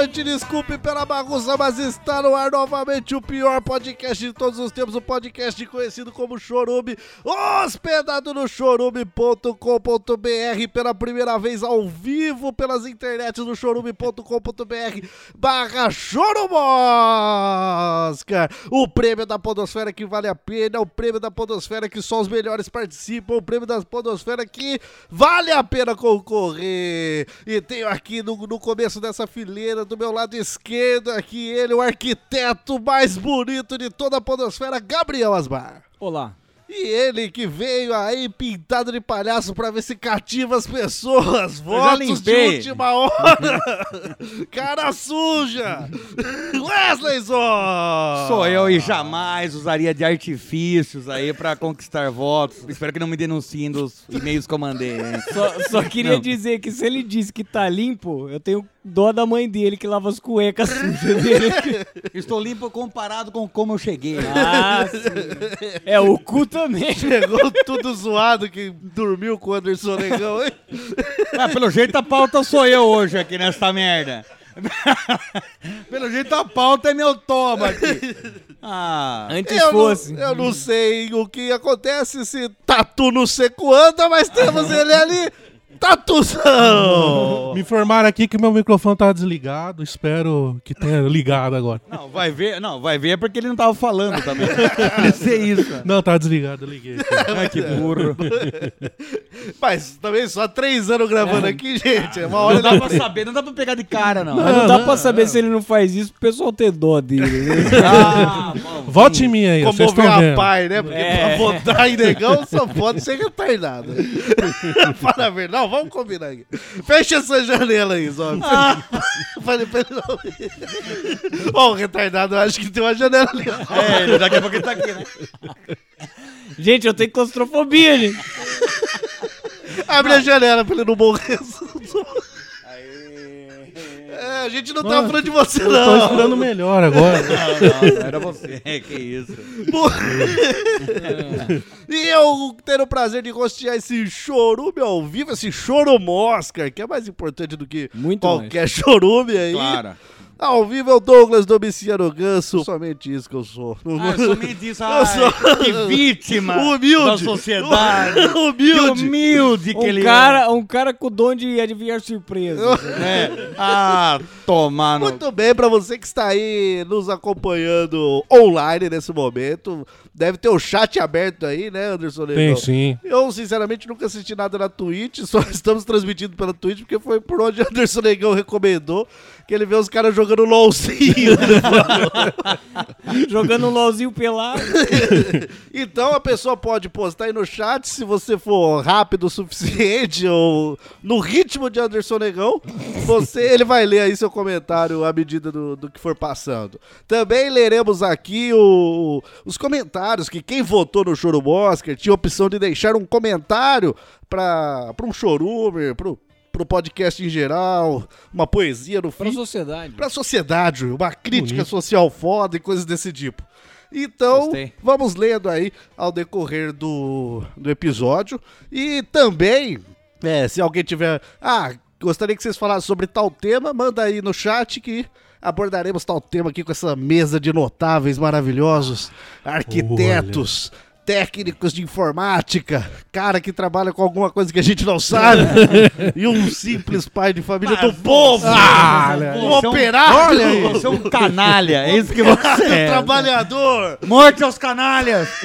noite. Desculpe pela bagunça, mas está no ar novamente o pior podcast de todos os tempos, o podcast conhecido como Chorume, hospedado no chorume.com.br pela primeira vez ao vivo pelas internets do chorume.com.br barra Chorumosca. O prêmio da podosfera que vale a pena, o prêmio da podosfera que só os melhores participam, o prêmio da podosfera que vale a pena concorrer. E tenho aqui no, no começo dessa fileira, do meu lado esquerdo, aqui ele, o arquiteto mais bonito de toda a podosfera, Gabriel Asbar. Olá. E ele que veio aí pintado de palhaço pra ver se cativa as pessoas. Votos de última hora. Cara suja. Wesley Zó. Sou eu e jamais usaria de artifícios aí pra conquistar votos. Espero que não me denunciem dos e-mails que eu mandei. hein? Só, só queria Não. dizer que se ele disse que tá limpo, eu tenho dó da mãe dele que lava as cuecas sujas dele. Estou limpo comparado com como eu cheguei. Ah, sim. É, o cu também. Chegou tudo zoado que dormiu com o Anderson Negão, hein? Ah, pelo jeito a pauta sou eu hoje aqui nessa merda. pelo jeito a pauta é meu toma aqui. Ah, Antes Eu não, fosse. eu não sei o que acontece se Tatu no seco anda, mas temos ele ali. Tatuzão! Me informaram aqui que meu microfone tá desligado. Espero que tenha ligado agora. não, vai ver, não, vai ver porque ele não tava falando também. Deve ser isso. Não, tá desligado, eu liguei. Ai, que burro. Mas também só três anos gravando aqui, gente. É uma Não hora dá da pra saber, não dá pra pegar de cara, não. Mas não dá pra saber se ele não faz isso pro pessoal ter dó dele. né? Ah, bom. Vote em mim aí, vocês estão a vendo. pai, né? Porque É. pra votar em negão só pode ser retardado. Fala a verdade. Não, vamos combinar aqui. Fecha essa janela aí, Zó. Falei pra ele não. Ó, o retardado, eu acho que tem uma janela ali. É, daqui a pouco ele tá aqui, né? Gente, eu tenho claustrofobia, gente. Abre a janela pra ele não morrer. É, a gente não tá falando de você, Eu tô não. esperando melhor agora. Não, não, era você. Que isso. E eu ter o prazer de rostear esse chorume ao vivo, esse chorume Oscar, que é mais importante do que Muito qualquer chorume aí. Claro. Ao vivo é o Douglas Domiciano Ganso. Somente isso que eu sou. Ah, somente isso. Eu Ai, sou- que vítima Humilde. da sociedade. Que Humilde. humilde que Um ele cara, um cara com o dom de adivinhar surpresas. é. É. Ah, tomar no... Muito bem, pra você que está aí nos acompanhando online nesse momento. Deve ter o chat aberto aí, né, Anderson Tem Negão? sim. Eu, sinceramente, nunca assisti nada na Twitch, só estamos transmitindo pela Twitch, porque foi por onde o Anderson Negão recomendou, que ele vê os caras jogando jogando LOLzinho. Jogando um LOLzinho pelado. Então a pessoa pode postar aí no chat se você for rápido o suficiente ou no ritmo de Anderson Negão, você ele vai ler aí seu comentário à medida do, do que for passando. Também leremos aqui o- os comentários que quem votou no Choro Oscar tinha a opção de deixar um comentário para um chorume, pro, pro podcast em geral, uma poesia no Pra fim sociedade. pra sociedade, uma crítica social foda e coisas desse tipo. Então, Gostei. vamos lendo aí ao decorrer do, do episódio. E também, é, se alguém tiver. Ah, gostaria que vocês falassem sobre tal tema, manda aí no chat que abordaremos tal tema aqui com essa mesa de notáveis maravilhosos, arquitetos. Técnicos de informática, cara que trabalha com alguma coisa que a gente não sabe, e um simples pai de família do povo, um Você é um- operário, Olha aí, você é um canalha, é isso que você um é. trabalhador. Morte aos canalhas!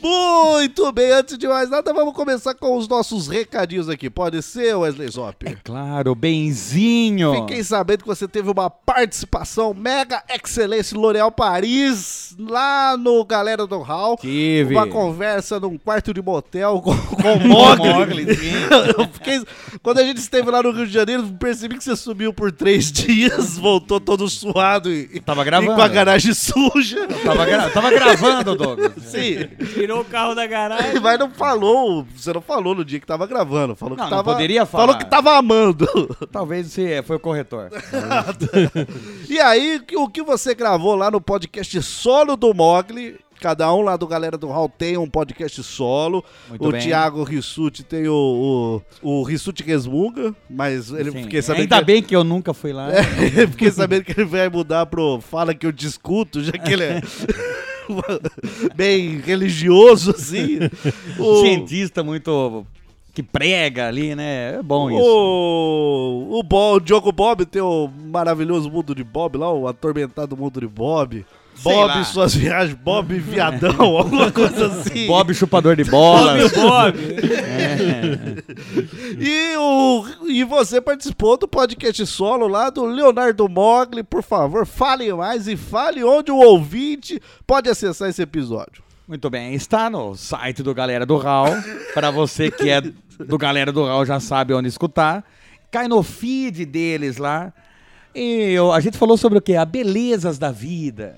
Muito bem, antes de mais nada, vamos começar com os nossos recadinhos aqui. Pode ser, Wesley Zop? Claro, benzinho. Fiquei sabendo que você teve uma participação mega excelência L'Oréal Paris, lá no Galera do Hall. Tive. Uma conversa num quarto de motel com, com o Mogli. Fiquei- quando a gente esteve lá no Rio de Janeiro, percebi que você sumiu por três dias, voltou todo suado e, Tava e gravando. com a garagem suja. Tava, gra- tava gravando, Douglas. Sim. Tirou o carro da garagem. Mas não falou, você não falou no dia que tava gravando, falou Não, que não tava. poderia falar. Falou que tava amando. Talvez você foi o corretor. E aí, o que você gravou lá no podcast solo do Mogli? Cada um lá do Galera do Hall tem um podcast solo. Muito o bem. Thiago Rissuti tem o, o, o Rissuti Resmunga, mas ele Sim. fiquei sabendo Ainda que, bem que eu nunca fui lá. É, fiquei sabendo que ele vai mudar pro Fala que eu discuto, já que ele é bem religioso, assim. O- Cientista muito que prega ali, né? É bom isso. O, o, Bo- o Diogo Bob tem o maravilhoso mundo de Bob lá, o atormentado mundo de Bob. Sei Bob lá. suas viagens, Bob viadão, alguma coisa assim. Bob chupador de bolas. Bob. E, o, e você participou do podcast solo lá do Leonardo Mogli. Por favor, fale mais e fale onde o ouvinte pode acessar esse episódio. Muito bem, está no site do Galera do Raul. Para você que é do Galera do Raul já sabe onde escutar. Cai no feed deles lá. E eu- a gente falou sobre o quê? A belezas da vida.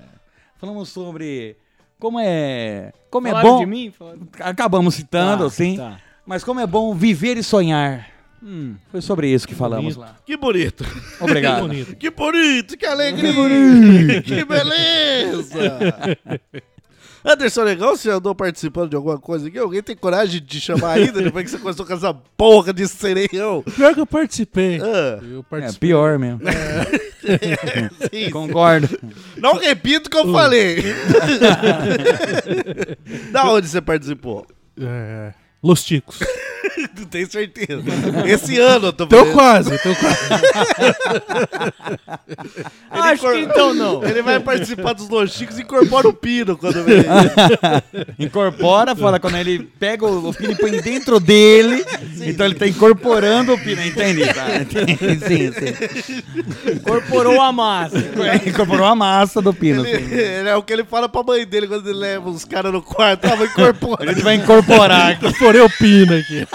Falamos sobre como é, como é Falaram bom. de mim? Falaram- Acabamos citando, Ah, sim. tá. Mas como é bom viver e sonhar. Hum, foi sobre isso que falamos lá. Que bonito. Obrigado. Bonito. Que bonito, que alegria. Que beleza. Anderson Legal, você andou participando de alguma coisa aqui? Alguém tem coragem de te chamar ainda depois que você começou com essa porra de sereião? Pior que eu participei. Ah, Eu É participei. pior mesmo. sim. Concordo. Não repito o que eu falei. da onde você participou? É, Los Ticos. Não tenho certeza. Esse ano eu tô Tô quase, tô quase. Acho que então não. Ele vai participar dos Los Chicos e incorpora o pino quando vem. Incorpora, fala, quando ele pega o, o pino e põe dentro dele, então ele tá incorporando o pino, entende? Tá? Sim, sim. Incorporou a massa. Incorporou a massa do pino. Ele, sim. ele é o que ele fala pra mãe dele quando ele leva os caras no quarto. Ah, vai incorporar. A gente vai incorporar. Pino aqui.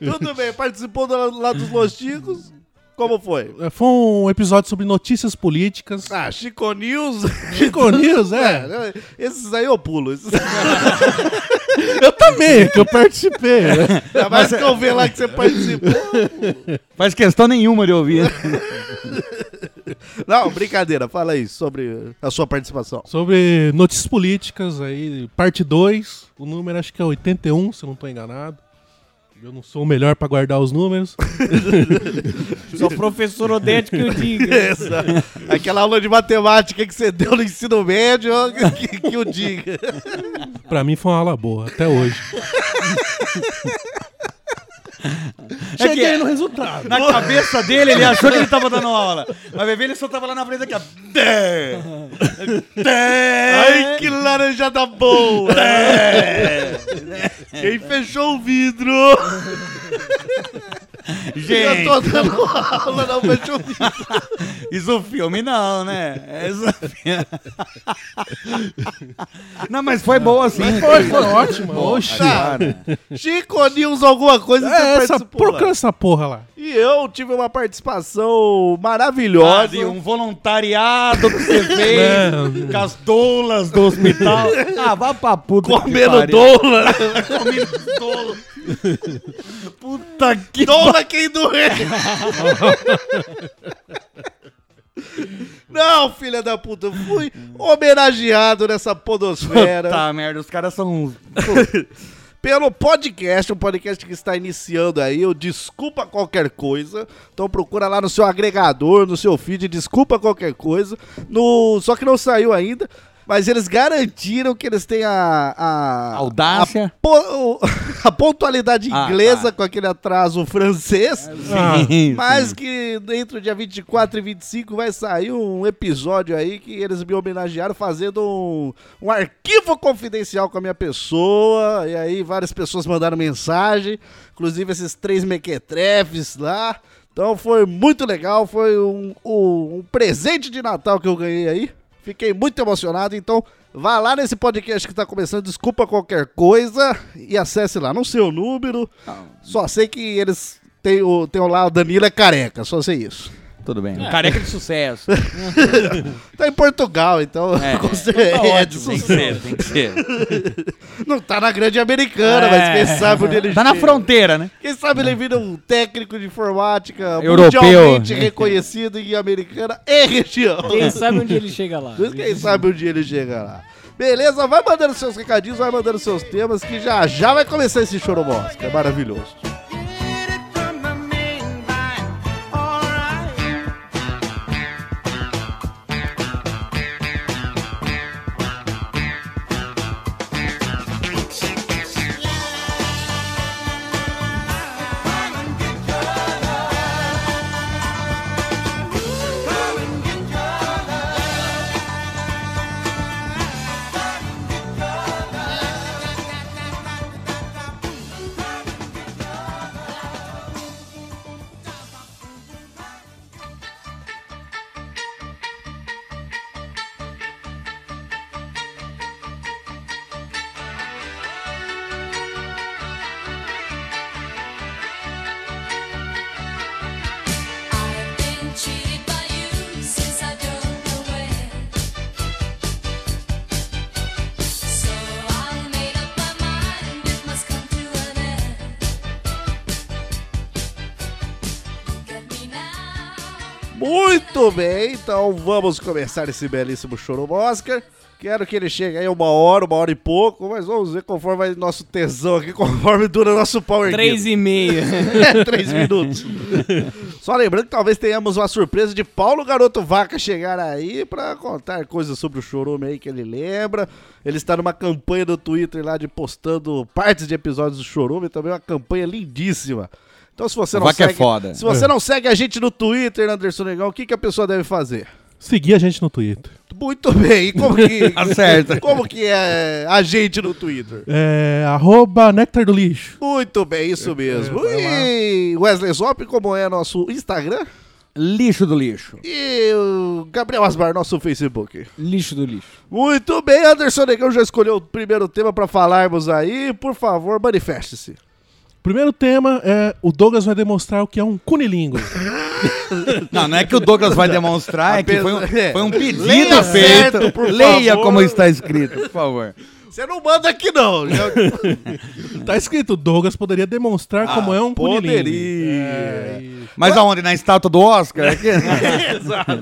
Tudo bem, participou do- lá dos Los Chicos. Como foi? É, Foi um episódio sobre notícias políticas. Ah, Chico News. Chico News, é. né? Esses aí eu pulo. Esses... Eu também, que eu participei. né? Ainda mais que eu ver lá que você participou. Faz questão nenhuma de ouvir. Não, brincadeira. Fala aí sobre a sua participação. Sobre notícias políticas aí, parte 2. O número acho que é 81, se eu não tô enganado. Eu não sou o melhor pra guardar os números. Só o professor Odete que eu diga. Essa, aquela aula de matemática que você deu no ensino médio, que, que eu diga. Pra mim foi uma aula boa, até hoje. É Cheguei no resultado. na cabeça dele ele achou que ele tava dando aula. Mas bebê ele só tava lá na frente aqui, ó. Ai, que laranjada boa! Quem fechou o vidro? Eu Gente, tô dando aula na Pachorrita. isso é filme não, né? Isso... não, mas foi boa sim. Foi, foi ótimo. Cara. Chico News, alguma coisa É, você essa, por que essa porra lá? E eu tive uma participação maravilhosa. Quase um voluntariado que você fez É. com as doulas do hospital. Ah, vá pra puta Comendo doula. Comendo doula. Puta que doula quem doer. Não, filha da puta, eu fui homenageado nessa podosfera Puta merda, os caras são... pelo podcast, um podcast que está iniciando aí, o Desculpa Qualquer Coisa. Então procura lá no seu agregador, no seu feed, Desculpa Qualquer Coisa. No... Só que não saiu ainda, mas eles garantiram que eles têm a... a Audácia. A, po- a pontualidade Ah, inglesa tá. com aquele atraso francês. Sim, Mas sim. que entre o dia 24 e 25 vai sair um episódio aí que eles me homenagearam fazendo um, um arquivo confidencial com a minha pessoa. E aí várias pessoas mandaram mensagem, inclusive esses três mequetrefes lá. Então foi muito legal, foi um, um, um presente de Natal que eu ganhei aí. Fiquei muito emocionado, então vá lá nesse podcast que tá começando, desculpa qualquer coisa e acesse lá, não sei o número, só sei que eles têm, o, tem lá o Danilo é careca, só sei isso. Tudo bem. Careca de sucesso. Tá em Portugal, então É, com é, tá é ótimo. de Tem que sucesso. ser, tem que ser. Não tá na grande americana, mas quem sabe onde ele Tá na fronteira, né? Quem sabe ele vira um técnico de informática Europeu. mundialmente reconhecido em americana e região. Quem sabe onde ele chega lá. Quem sabe dia ele chega lá. Beleza, vai mandando seus recadinhos, vai mandando seus temas, que já já vai começar esse choro que é maravilhoso. Então vamos começar esse belíssimo choro Oscar. Quero que ele chegue aí uma hora, uma hora e pouco, mas vamos ver conforme vai nosso tesão aqui, conforme dura nosso power Três Game. e meia. É, três minutos. Só lembrando que talvez tenhamos uma surpresa de Paulo Garoto Vaca chegar aí pra contar coisas sobre o Chorume aí que ele lembra. Ele está numa campanha do Twitter lá de postando partes de episódios do Chorume, também uma campanha lindíssima. Então se você não Vaca é segue, foda. se você não segue a gente no Twitter, Anderson Negão, o que, que a pessoa deve fazer? Seguir a gente no Twitter. Muito bem, e como que, Tá certo. como que é a gente no Twitter? É, arroba Nectar do Lixo. Muito bem, isso mesmo. vai lá. E Wesley Zop, como é nosso Instagram? Lixo do lixo. E o Gabriel Asmar, nosso Facebook. Lixo do lixo. Muito bem, Anderson Negão já escolheu o primeiro tema pra falarmos aí. Por favor, manifeste-se. Primeiro tema é o Douglas vai demonstrar o que é um cunilingo. Não, não é que o Douglas vai demonstrar, é que foi um, foi um pedido Leia certo, feito. por Leia favor. como está escrito, por favor. Você não manda aqui, não. Tá escrito, Douglas poderia demonstrar como é um cunilingo. Poderia. É, Mas aonde? Na estátua do Oscar? Aqui? Exato.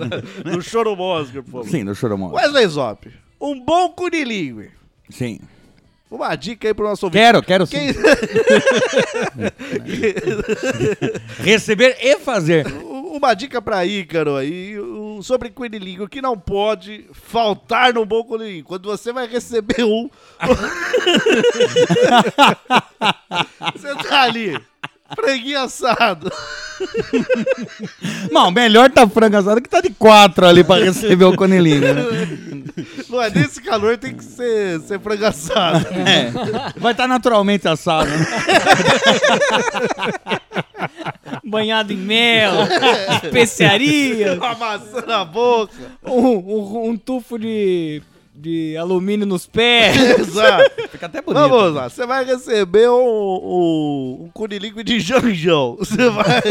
No choro Mosca, por favor. Sim, no Choromão. Wesley Zop, um bom cunilingue. Sim. Uma dica aí pro nosso ouvinte. Quero, quero sim. Receber e fazer. Uma dica pra Ícaro aí sobre cunilingue, o que não pode faltar no bom cunilingue. Quando você vai receber um... você tá ali, franguinho assado. Não, melhor tá frango assado que tá de quatro ali pra receber o conilinho, né? Não é nesse calor, tem que ser, ser frango assado. É. Vai estar naturalmente assado. né? Banhado em mel, especiaria, Uma maçã na boca. um, um- um tufo de, de alumínio nos pés. Exato. Fica até bonito. Vamos lá, você vai receber um, um, um cunilingue de janjão. Você vai.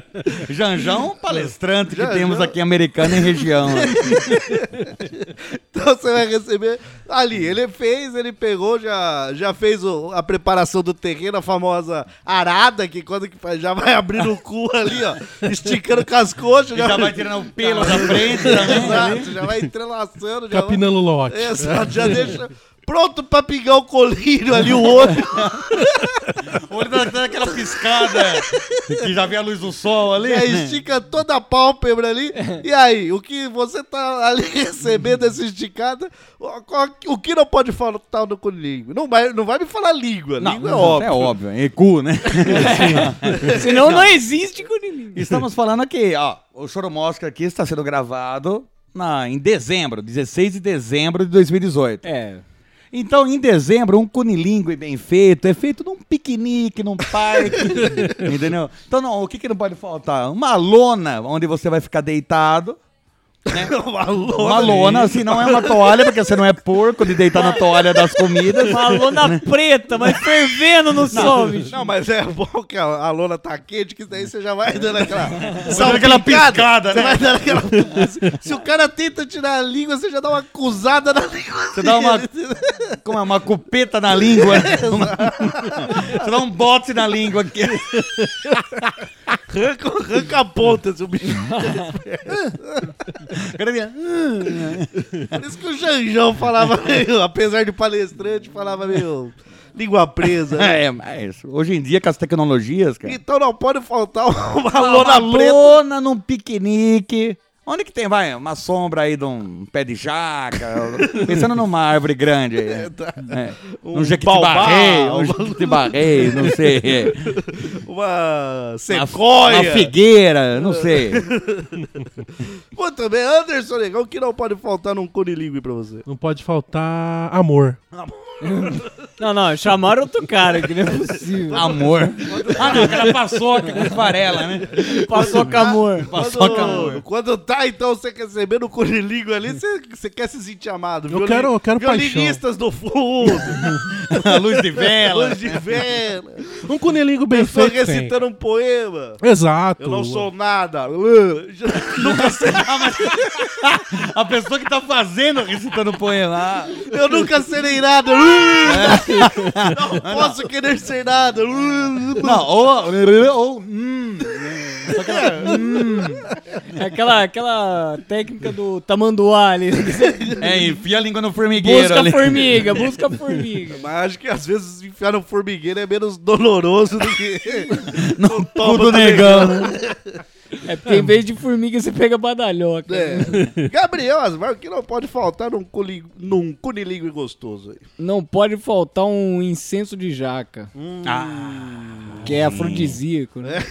Janjão, palestrante que Janjão. temos aqui em Americana e região. né? Então você vai receber ali. Ele fez, ele pegou, já, já fez o- a preparação do terreno, a famosa arada, que quando que faz, já vai abrindo o cu ali, ó, esticando com as coxas. Já vai tirando o pelo da frente. Exato, já vai entrelaçando. Já vai- Capinando o lote. Exato, já deixa pronto pra pingar o colírio ali, o olho. O olho dá dá aquela piscada que já vê a luz do sol ali. E aí estica toda a pálpebra ali. E aí, o que você tá ali recebendo essa esticada, o, que não pode faltar no colírio? Não vai, não vai me falar língua, Não, língua é não, óbvio. É óbvio, é cu, né? Senão não existe cunilingue. Estamos falando aqui, ó, o Choro Mosca aqui está sendo gravado na, em dezembro, 16 de dezembro de 2018. É. Então, em dezembro, um cunilingue bem feito é feito num piquenique, num parque, entendeu? Então, não, o que, que não pode faltar? Uma lona onde você vai ficar deitado. Uma lona. Uma lona, assim, não é uma toalha, porque você não é porco de deitar na toalha das comidas. Uma lona preta, mas fervendo no sol, bicho. Não, mas é bom que a, a lona tá quente, que daí você já vai dando aquela. dando aquela piscada, Você né? vai dando aquela. Se o cara tenta tirar a língua, você já dá uma acusada na língua. Você dá uma, como é, uma cupeta na língua. né? Uma- você dá um bote na língua aqui. Arranca, arranca a ponta, seu bicho. Por isso que o Janjão falava meio, apesar de palestrante, falava meio língua presa. né? É, mas hoje em dia, com as tecnologias, cara. Então não pode faltar uma Uma lona preta. lona num piquenique. Onde que tem, vai? Uma sombra aí de um pé de jaca. Pensando numa árvore grande aí. É, é. Um Um jequitibarré, baobá, um jequitibarré, não sei. Uma Uma, sequoia. uma figueira, não sei. Pô, também, Anderson Negão, o que não pode faltar num cunilingue pra você? Não pode faltar amor. Não, não, chamaram outro cara, que não é possível. Amor. Ah, não, aquela paçoca com farela, né? Passou com amor. Paçoca, Quando, amor. quando tá, então, você recebendo o cunilingue ali, você, você quer se sentir amado. Eu quero- eu quero Violinistas do fundo, A luz de vela. luz de vela, Um cunilingo bem pessoa feito recitando um poema. Exato. Eu não sou nada. Nunca serei, A pessoa que tá fazendo recitando poema. eu nunca serei nada. Não posso querer ser nada. Não, ou. ou hum. Ela- É aquela, aquela técnica do tamanduá ali. É, enfia a língua no formigueiro Busca ali. formiga, busca formiga. Mas acho que às vezes enfiar no formigueiro é menos doloroso do que No cu do negão. É porque em vez de formiga você pega badalhoca. É. Gabriel Asmar, o que não pode faltar num, culi, num cunilingue gostoso aí? Não pode faltar um incenso de jaca, Ah, que é afrodisíaco, né?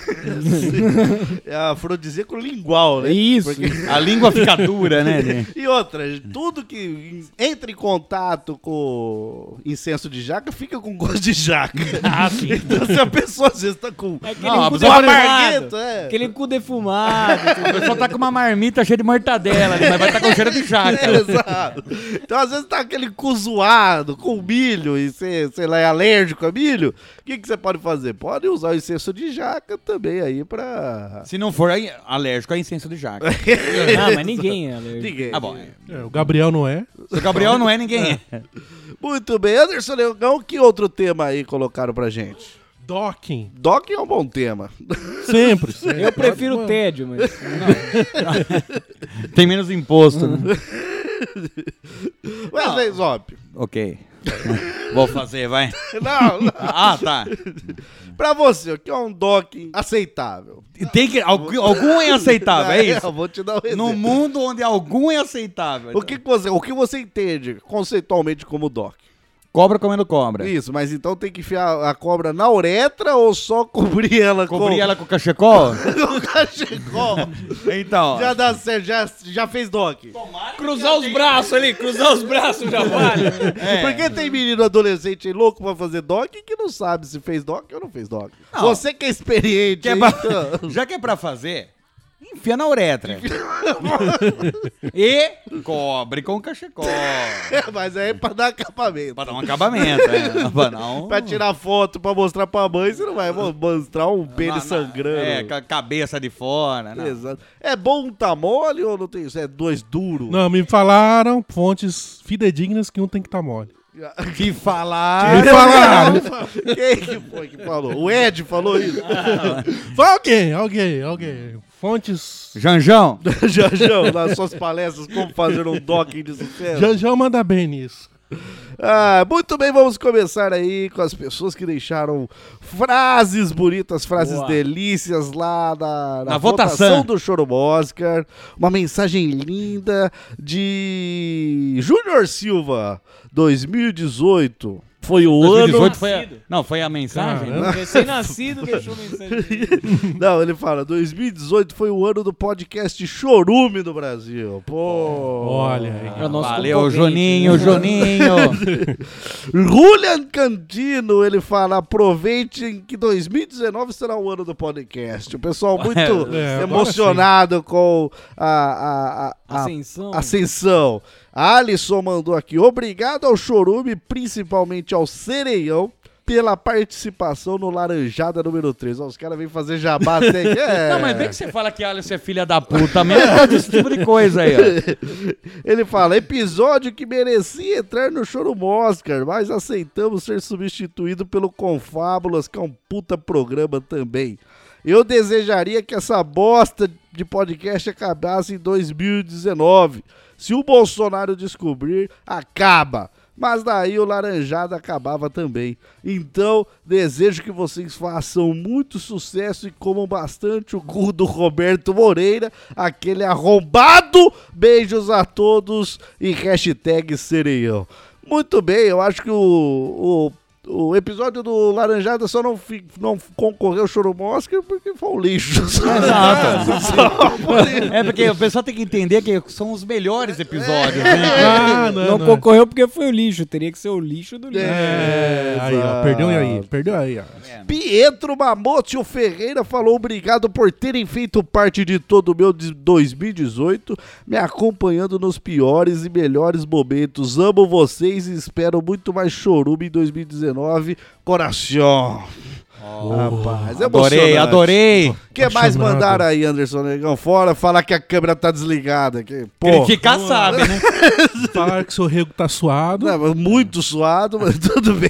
É afrodisíaco lingual, né? Isso. Porque- a língua fica dura, né? gente? E outra, tudo que entra em contato com incenso de jaca fica com gosto de jaca. Ah, sim. Então se a pessoa às vezes tá com É aquele Não, cu um fala- amarguento, é. Aquele cu defumado. A pessoa tá com uma marmita cheia de mortadela, mas vai estar com cheiro de jaca. É, exato. Então, às vezes, tá aquele cu zoado, com milho, e você, sei lá, é alérgico a milho. O que, que você pode fazer? Pode usar o incenso de jaca também aí pra. Se não for aí, alérgico a incenso de jaca. ah, mas ninguém é alérgico. Ninguém. Ah, bom. é. É, o Gabriel não é. Se o Gabriel não é, ninguém é. Muito bem. Anderson Leogão, que outro tema aí colocaram pra gente? Docking. Doc é um bom tema. Sempre. sempre. Eu prefiro o tédio, mas. Tem menos imposto, né? Wesley Zop. Ok. Vou fazer, vai. Não, não. Ah, tá. Pra você, o que é um doc aceitável? Tem que, algum, algum é aceitável, é isso? Eu vou te dar um No exemplo. mundo onde algum é aceitável. O que, que você, o que você entende conceitualmente como doc? Cobra comendo cobra. Isso, mas então tem que enfiar a cobra na uretra ou só cobrir ela Cobrir com... ela com cachecol? com cachecol? então. Já dá certo, já, já fez doc. Cruzar os braços ali, cruzar os braços já vale. É. Porque tem menino adolescente louco pra fazer doc que não sabe se fez doc ou não fez doc. Não. Você que é experiente, Que é pra- então- Já que é pra fazer, enfia na uretra. e cobre com cachecol. mas aí é pra dar acabamento. Pra dar um acabamento, né? Pra não... Pra tirar foto, pra mostrar pra mãe, você não vai mo- mostrar um pênis sangrando. É, com a cabeça de fora. Não. Exato. É bom um tá mole ou não tem isso? É dois duro? Não, me falaram fontes fidedignas que um tem que estar mole. Que falar. Me falaram. Quem que foi que falou? O Ed falou isso? Foi alguém, alguém, alguém. Fontes. Janjão. Jajão, nas suas palestras, como fazer um docking de sucesso. Janjão manda bem nisso. Ah, muito bem, vamos começar aí com as pessoas que deixaram frases bonitas, frases Boa. delícias lá na, na Na votação. votação. do Choro Oscar. Uma mensagem linda de Júnior Silva, 2018. Foi o 2018 ano. foi a... Não, foi a mensagem? Caramba. Recém-nascido deixou mensagem. Não, ele fala: 2018 foi o ano do podcast Chorume do Brasil. Pô. Olha aí. É o nosso Valeu, Joninho, né? Joninho. Julian Cantino, ele fala: aproveitem que 2019 será o ano do podcast. O pessoal muito É, agora emocionado com a, a, a, a Ascensão. ascensão. Alisson mandou aqui: obrigado ao Chorume, principalmente ao Sereião. Pela participação no Laranjada número 3. Ó, os caras vêm fazer jabá até aqui. É. Não, mas bem que você fala que Alisson é filha da puta mesmo, é desse tipo de coisa aí, ó. Ele fala: episódio que merecia entrar no Chorume Oscar, mas aceitamos ser substituído pelo Confábulas, que é um puta programa também. Eu desejaria que essa bosta de podcast acabasse em 2019. Se o Bolsonaro descobrir, acaba. Mas daí o Laranjada acabava também. Então, desejo que vocês façam muito sucesso e comam bastante o cu do Roberto Moreira, aquele arrombado. Beijos a todos e hashtag Sereião. Muito bem, eu acho que o, o, o episódio do Laranjada só não, fi- não concorreu ao Chorume Oscar porque foi um lixo. Exato. É porque o pessoal tem que entender que são os melhores episódios, né? Ah, não, Não não. concorreu porque foi o lixo. Teria que ser o lixo do lixo. É, aí, ó. Perdeu aí. Perdeu aí, ó. Pietro Mamotio Ferreira falou obrigado por terem feito parte de todo o meu de 2018, me acompanhando nos piores e melhores momentos. Amo vocês e espero muito mais chorume em 2019. Coração. Rapaz, é Adorei, adorei. O que mais mandaram aí, Anderson Negão? Fora, falar que a câmera tá desligada. Que, pô, Criticar sabe, né? Falaram que seu rego tá suado. não, muito suado, mas tudo bem.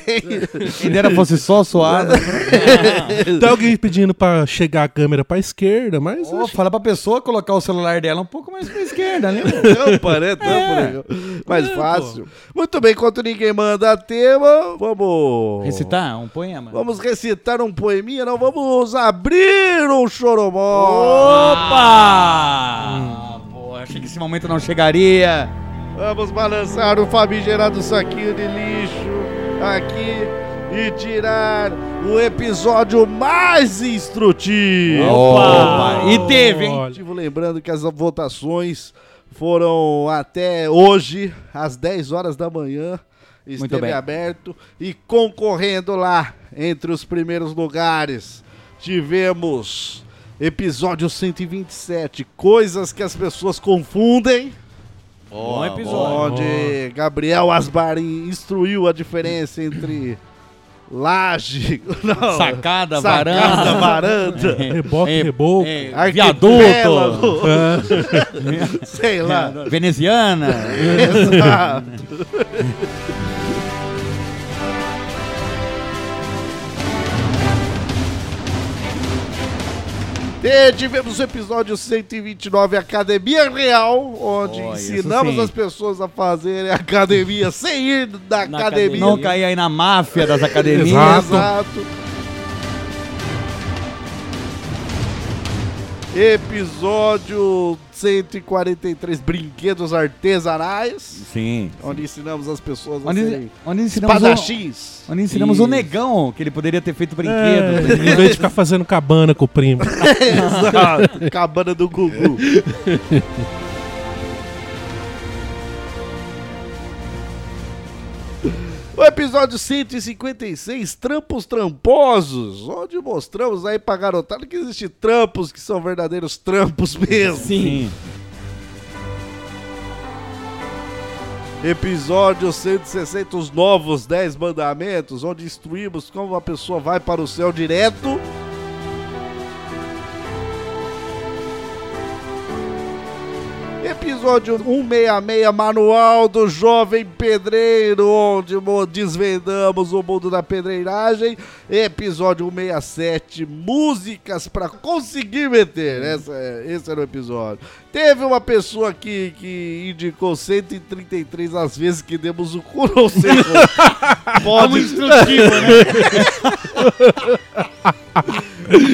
Quem dera fosse só suado. Tem alguém pedindo pra chegar a câmera pra esquerda, mas. Ô, fala pra pessoa colocar o celular dela um pouco mais pra esquerda, né? Tampa, né? Tampa, legal. Mais fácil. Muito bem, enquanto ninguém manda tema, vamos. Recitar um poema. Vamos recitar um poeminha, não? Vamos abrir um choromó. Opa! Ah, pô, achei que esse momento não chegaria. Vamos balançar o famigerado saquinho de lixo aqui e tirar o episódio mais instrutivo. Opa! E teve, hein? Motivo lembrando que as votações foram até hoje, às 10 horas da manhã. Esteve bem. aberto e concorrendo lá entre os primeiros lugares. Tivemos episódio 127, coisas que as pessoas confundem. Bom episódio. Onde Gabriel Asbarim instruiu a diferença entre laje, não, Sacada, sacada, varanda. varanda, Reboque, É, reboco. é, viaduto, sei lá. veneziana. Exato. E tivemos o episódio 129, Academia Real, onde Oh, ensinamos as pessoas a fazerem academia sem ir da Na academia. academia. Não cair aí na máfia das academias. Exato. Exato. Episódio 143, Brinquedos Artesanais, Sim. onde ensinamos as pessoas a Onde, serem onde ensinamos, o, espadachins. onde ensinamos o Isso. negão, que ele poderia ter feito É, brinquedo. em vez de ficar fazendo cabana com o primo. Exato. Cabana do Gugu. O episódio 156, Trampos Tramposos, onde mostramos aí pra garotada que existem trampos que são verdadeiros trampos mesmo. Sim. Episódio 160, os novos 10 mandamentos, onde instruímos como a pessoa vai para o céu direto. Episódio 166, Manual do Jovem Pedreiro, onde mo- desvendamos o mundo da pedreiragem. Episódio 167, Músicas para conseguir meter. Essa é- esse era o episódio. Teve uma pessoa aqui que indicou 133 as vezes que demos o cu, não sei como. Pode.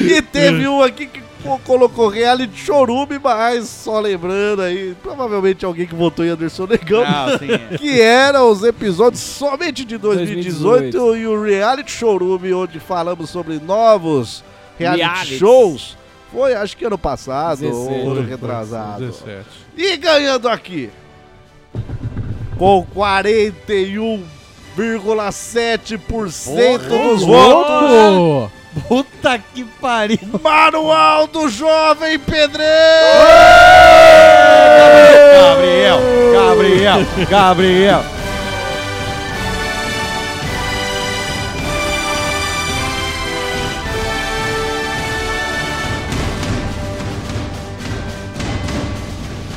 E teve um aqui que colocou reality chorume, mas só lembrando aí, provavelmente alguém que votou em Anderson Negão. Ah, sim, é. Que eram os episódios somente de 2018, 2018. e o reality showroom, onde falamos sobre novos reality Realities. shows. Foi, acho que ano passado, 17. ou ano retrasado. 17. E ganhando aqui, com 41,7% dos votos! Puta que pariu. Manual do Jovem Pedreiro! Gabriel, Gabriel, Gabriel.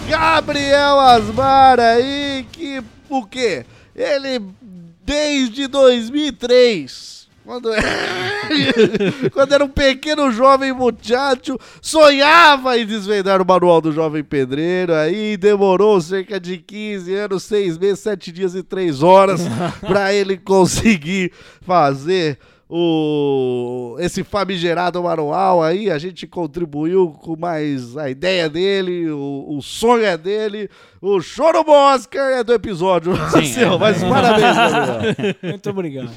Gabriel Asmar aí, que o quê? Ele desde 2003, quando, quando era um pequeno jovem muchacho, sonhava em desvendar o manual do jovem pedreiro, aí demorou cerca de 15 anos, 6 meses, 7 dias e 3 horas para ele conseguir fazer o esse famigerado manual. Aí, a gente contribuiu com mais a ideia dele, o, o sonho é dele, o choro Oscar é do episódio. Seu, mas parabéns, Gabriel. Muito obrigado.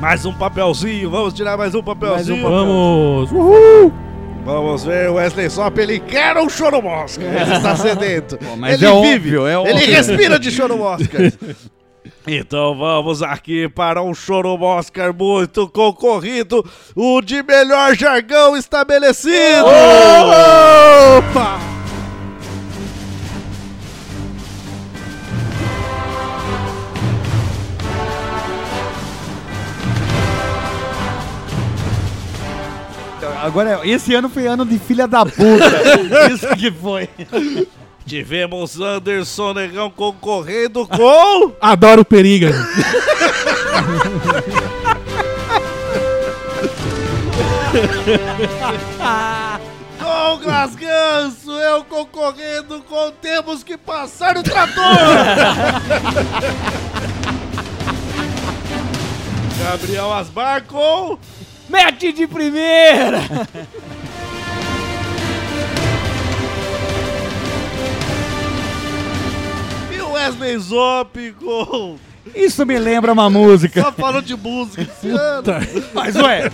Mais um papelzinho, vamos tirar mais um papelzinho. Vamos! Uhul! Vamos ver o Wesley Sop, ele quer um choro Oscar, ele está sedento. mas ele é vive, óbvio, é ele óbvio. respira de choro Oscar. Então vamos aqui para um choro Oscar muito concorrido, o de melhor jargão estabelecido. Opa! Agora, esse ano foi ano de filha da puta. Isso que foi. Tivemos Anderson Negão concorrendo com Adoro periga. Douglas Ganso, eu concorrendo com Temos que Passar o Trator. Gabriel Asbar com Mete de primeira! e o Wesley Zop com Isso me lembra uma música. Só falando de música esse ano. Mas, ué,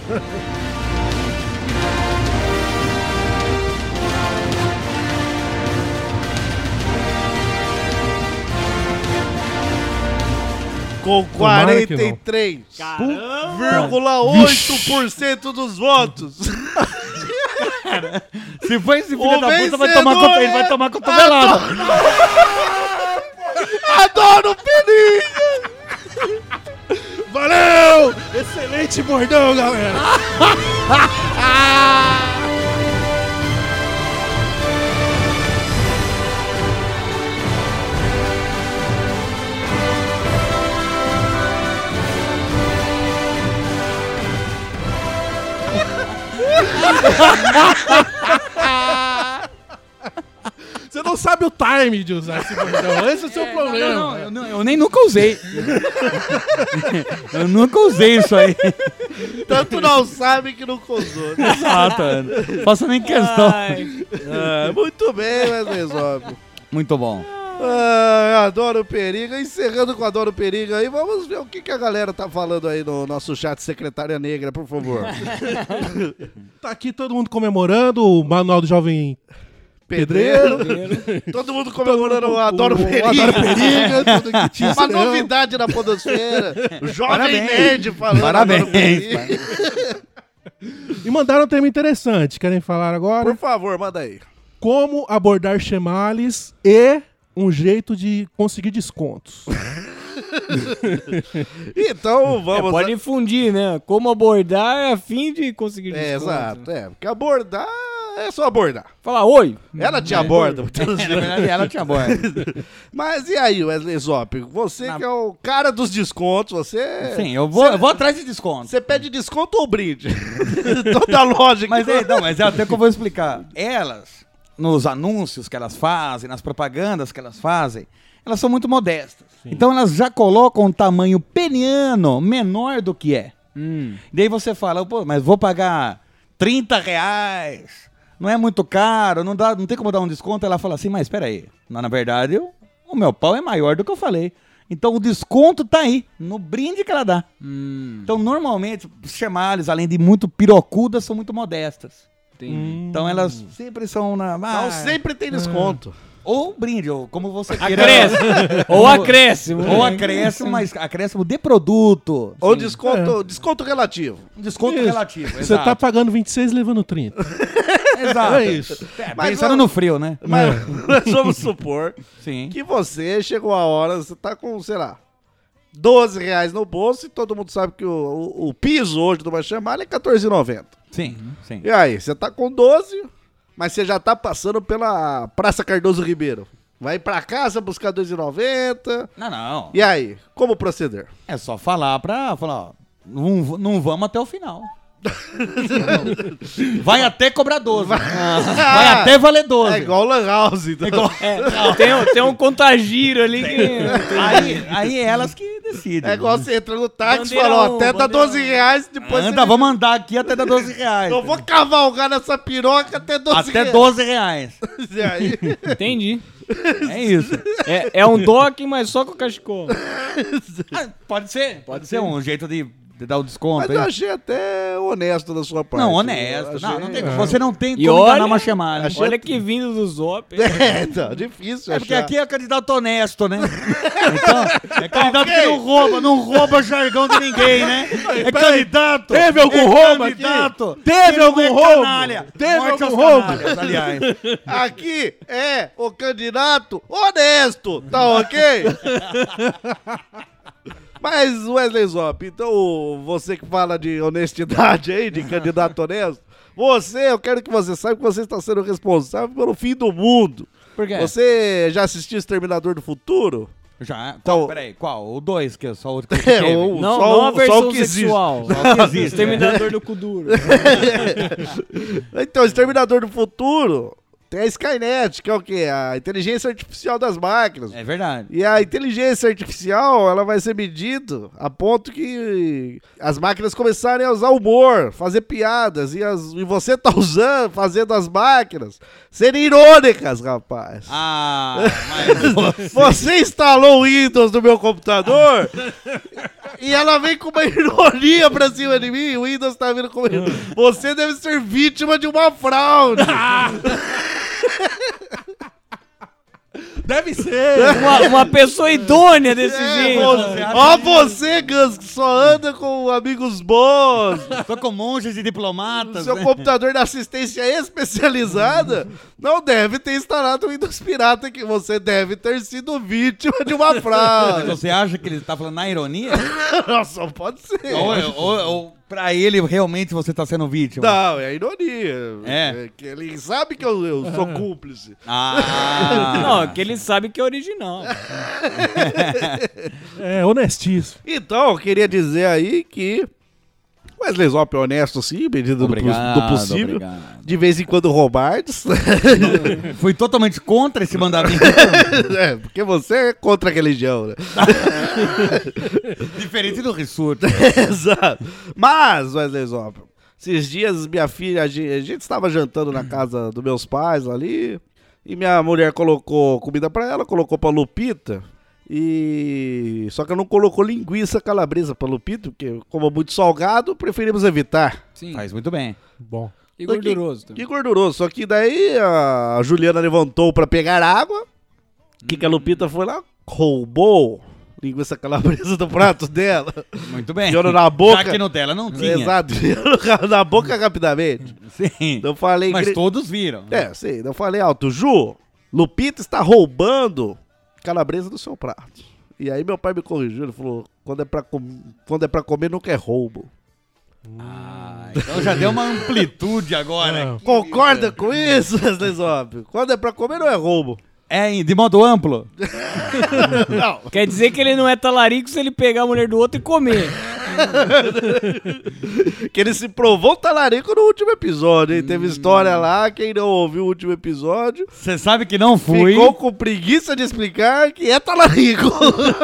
Com Tomara que não. 43,8% dos votos. se for esse filho O da puta, vai tomar, coto- ele é- vai tomar cotovelada. Adoro Peninha! Valeu! Excelente bordão, galera! Você não sabe o time de usar esse bordão. Esse é o é, seu problema. Não, não, eu, não, eu nem nunca usei. eu nunca usei isso aí. Tanto não sabe que nunca usou. Né? Exato. Faça nem questão. Ah, muito bem, mas resolve. Muito bom. Ah, adoro Periga. Encerrando com Adoro Periga aí, vamos ver o que, que a galera tá falando aí no nosso chat Secretária Negra, por favor. Tá aqui todo mundo comemorando o Manual do Jovem Pedreiro. Todo mundo comemorando o Adoro Periga. Adoro Periga, tudo que tinha Uma novidade na podosfera. Jovem Parabéns. nerd falando Parabéns. Adoro Periga. E mandaram um tema interessante. Querem falar agora? Por favor, manda aí. Como abordar chemales e um jeito de conseguir descontos. Então é, vamos. pode fundir, né? Como abordar a fim de conseguir É, desconto. exato. É, porque abordar é só abordar. Falar oi. Ela te aborda. É, na vezes. verdade, ela tinha borda. Mas e aí, Wesley Zop? Você Na- que é o cara dos descontos, você. Sim, eu vou, eu vou atrás de desconto. Você pede desconto ou brinde? Toda a lógica. Mas é, não, mas é até que eu vou explicar. Elas, nos anúncios que elas fazem, nas propagandas que elas fazem, elas são muito modestas. Então elas já colocam um tamanho peniano menor do que é. Daí você fala, pô, mas vou pagar 30 reais, não é muito caro, não, dá, não tem como dar um desconto. Ela fala assim, mas espera aí, na, verdade eu- o meu pau é maior do que eu falei. Então o desconto tá aí, no brinde que ela dá. Então normalmente, os chemales, além de muito pirocudas, são muito modestas. Então elas sempre são na... Então ah, sempre tem desconto. Ou brinde, ou como você queira. Acréscimo. Ou acréscimo. Ou acréscimo, mas acréscimo de produto. Ou desconto, desconto relativo. Desconto Isso. relativo. Você tá exato. pagando 26 levando 30. Exato. É isso. É, Mas pensando vamos- no frio, né? Mas nós vamos supor Sim. que você chegou a hora, você tá com, sei lá, 12 reais no bolso e todo mundo sabe que o, o- o piso hoje do Machamala é R$14,90. Sim, sim. E aí, você tá com 12, mas você já tá passando pela Praça Cardoso Ribeiro. Vai pra casa buscar R$2,90. Não, não. E aí, como proceder? É só falar pra falar, ó, não, não vamos até o final. Vai até cobrar 12. Vai até valer 12. É igual o Lan House, então. É, tem, um- tem um contagiro ali que. Aí, aí é elas que decidem. É igual você entra no táxi e fala, ó, até dá bandeira 12 um. reais, depois Anda, você... vamos andar aqui até dar 12 reais. Eu vou cavalgar nessa piroca até 12 Até reais. 12 reais. Entendi. É isso. É, é um dock, mas só com cachecol. Ah, pode ser. Pode ser um jeito de, de dar o desconto. Mas eu aí. achei até honesto da sua parte. Não, honesto. achei- Não, não tem, você não tem E como olha- enganar uma chamada. achei- Olha que vindo do Zop. É, então, difícil É porque achar. aqui é candidato honesto, né? Então, é candidato que não rouba, não rouba jargão de ninguém, né? É candidato. Teve algum é roubo aqui? candidato. Teve algum é roubo? Canalha. Teve Morte algum roubo? canalhas, aliás. Aqui é o candidato honesto, tá ok? Mas, Wesley Zop, então você que fala de honestidade aí, de candidato honesto, você, eu quero que você saiba que você está sendo responsável pelo fim do mundo. Por quê? Você já assistiu Exterminador do Futuro? Já. Então- Qual, peraí, qual? O 2, que é só o que É, o- Não, só não o- a só versão o que existe. sexual. Só o que existe, né? Exterminador do cu duro. Então, Exterminador do Futuro tem a Skynet, que é o quê? A inteligência artificial das máquinas. É verdade. E a inteligência artificial, ela vai ser medida a ponto que as máquinas começarem a usar humor, fazer piadas, e, as, e você tá usando, fazendo as máquinas serem irônicas, rapaz. Ah, mas Você instalou o Windows no meu computador e ela vem com uma ironia pra cima de mim. O Windows tá vindo com. Você deve ser vítima de uma fraude. Deve ser. Uma, uma pessoa idônea desse É, jeito. você- Ó, você, Gus, que só anda com amigos bons. tô com monges e diplomatas, seu né? computador da assistência especializada não deve ter instalado o Windows Pirata, que você deve ter sido vítima de uma fraude. você acha que ele tá falando na ironia? Nossa, só pode ser. ou, ou, ou pra ele realmente você tá sendo vítima? Não, é ironia. É. que ele sabe que eu, eu sou cúmplice. Ah, Não, que ele sabe que é original. É honestíssimo. Então, eu queria dizer aí que Wesley Zop é honesto, sim, medida do, Obrigado, do possível. obrigado. De vez em quando roubardes. Fui totalmente contra esse mandamento. é, porque você é contra a religião, né? Diferente do Rissuto. Exato. Mas, Wesley Zop, esses dias minha filha, a gente, a gente estava jantando na casa dos meus pais ali, e minha mulher colocou comida pra ela, colocou pra Lupita, e... Só que não colocou linguiça calabresa pra Lupita, porque como é muito salgado, preferimos evitar. Sim. Faz muito bem. Bom. E gorduroso também. Que gorduroso. Só que daí a Juliana levantou pra pegar água. O que, que a Lupita foi lá? Roubou linguiça calabresa do prato dela. Muito bem. Na boca. Já que no dela não tinha. Exato. na boca rapidamente. Sim. Então eu falei... Mas todos viram. É, sim. Eu falei alto. Ju, Lupita está roubando calabresa do seu prato. E aí meu pai me corrigiu. Ele falou, quando é pra, com... quando é pra comer, nunca é roubo. Ah, então já deu uma amplitude agora. Ah. Concorda com isso, Wesley Zop? Quando é pra comer, não é roubo. É, de modo amplo. Não. Quer dizer que ele não é talarico se ele pegar a mulher do outro e comer. que ele se provou talarico no último episódio, hein? Teve história lá, quem não ouviu o último episódio, Você sabe que não fui. ficou com preguiça de explicar que é talarico.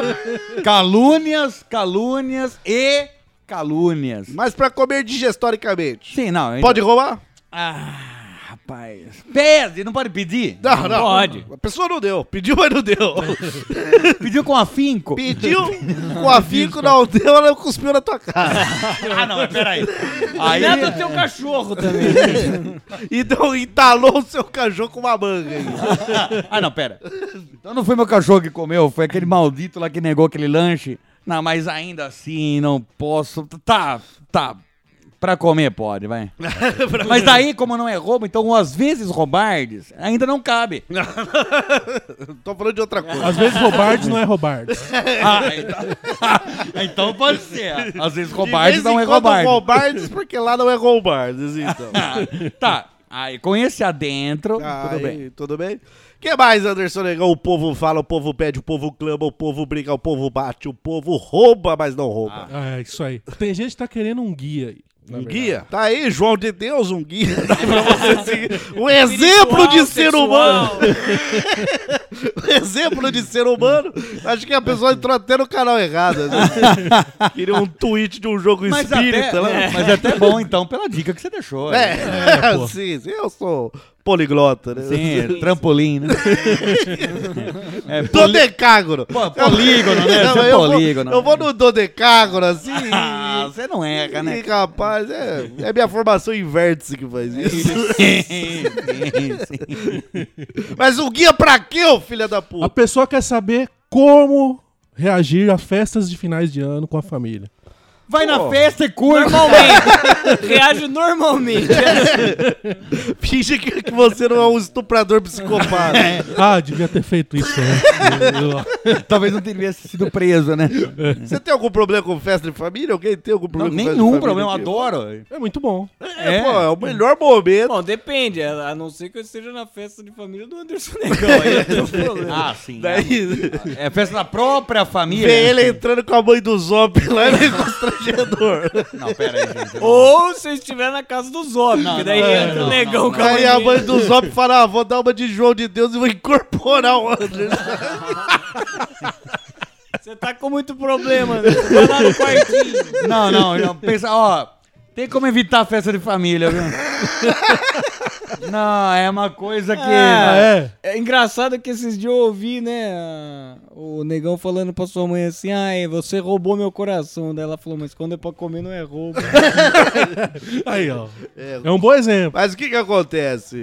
Calúnias, calúnias e calúnias. Mas pra comer digestoricamente. Sim, não. Pode roubar? Ah, rapaz. Pede, não pode pedir? Não, não. Pode. A pessoa não deu. Pediu, mas não deu. Pediu com afinco? Pediu com afinco, não deu, ela cuspiu na tua cara. ah, não, mas peraí. Aí, Nada do teu cachorro também. Então entalou o seu cachorro com uma manga. aí. ah, não, pera. Então não foi meu cachorro que comeu, foi aquele maldito lá que negou aquele lanche. Não, mas ainda assim, não posso. Tá, tá. Pra comer pode, vai. mas daí, como não é roubo, então às vezes roubardes ainda não cabe. Tô falando de outra coisa. Às vezes roubardes não é roubardes. Ah, então, então pode ser. Às vezes De roubardes não é roubardes. roubardes, porque lá não é roubardes, então. Ah, tá. Aí com esse adentro, tudo Aí, bem. Tudo bem? que mais, Anderson Negão? O povo fala, o povo pede, o povo clama, o povo briga, o povo bate, o povo rouba, mas não rouba. Ah, é isso aí. Tem gente que tá querendo um guia aí. Um verdade. guia? Tá aí, João de Deus, um guia. Um exemplo de ser humano. Um exemplo de ser humano. Acho que a pessoa entrou até no canal errado. né? Queria um tweet de um jogo Mas espírita. até, né? mas é até bom, então, pela dica que você deixou. né? É, pô. sim, sim, eu sou poliglota, né? Sim, trampolim, né? é, poli... Dodecágono. Pô, polígono, né? Não, é eu, polígono. Vou, eu vou no dodecágono, assim. Ah, você não erra, e, né? rapaz, é, é minha formação em vértice que faz isso. sim, sim, sim. Mas o guia pra quê, ô filha da A puta? pessoa quer saber como reagir a festas de finais de ano com a família. Vai na festa e curte. Normalmente. Reage normalmente. Finge que, que você não é um estuprador psicopata. Ah, devia ter feito isso, né? Talvez não tivesse sido preso, né? Você tem algum problema com festa de família? Alguém tem algum Não, problema com festa de nenhum problema, adoro. É muito bom. É, pô, é o melhor momento. Bom, depende. A não ser que eu esteja na festa de família do Anderson Negão. Aí um problema. Ah, sim. Daí, É festa da própria família. vê ele entrando com a mãe do Zop lá, é meio constrangedor. Não, pera aí, gente. Ou se estiver na casa do Zob, Não, porque daí não, entra não, o negão não, com a Aí a mãe do Zop fala, ah, vou dar uma de João de Deus e vou incorporar o Anderson. Você tá com muito problema, né? Vai lá no quartinho. Não, não, não. Pensa, ó. Tem como evitar a festa de família, viu? Não, é uma coisa que. Ah, é. É engraçado que esses dias eu ouvi, né, a- o negão falando pra sua mãe assim, ai, você roubou meu coração. Daí ela falou, mas quando é pra comer não é roubo. Aí, ó. É um bom exemplo. Mas o que que acontece,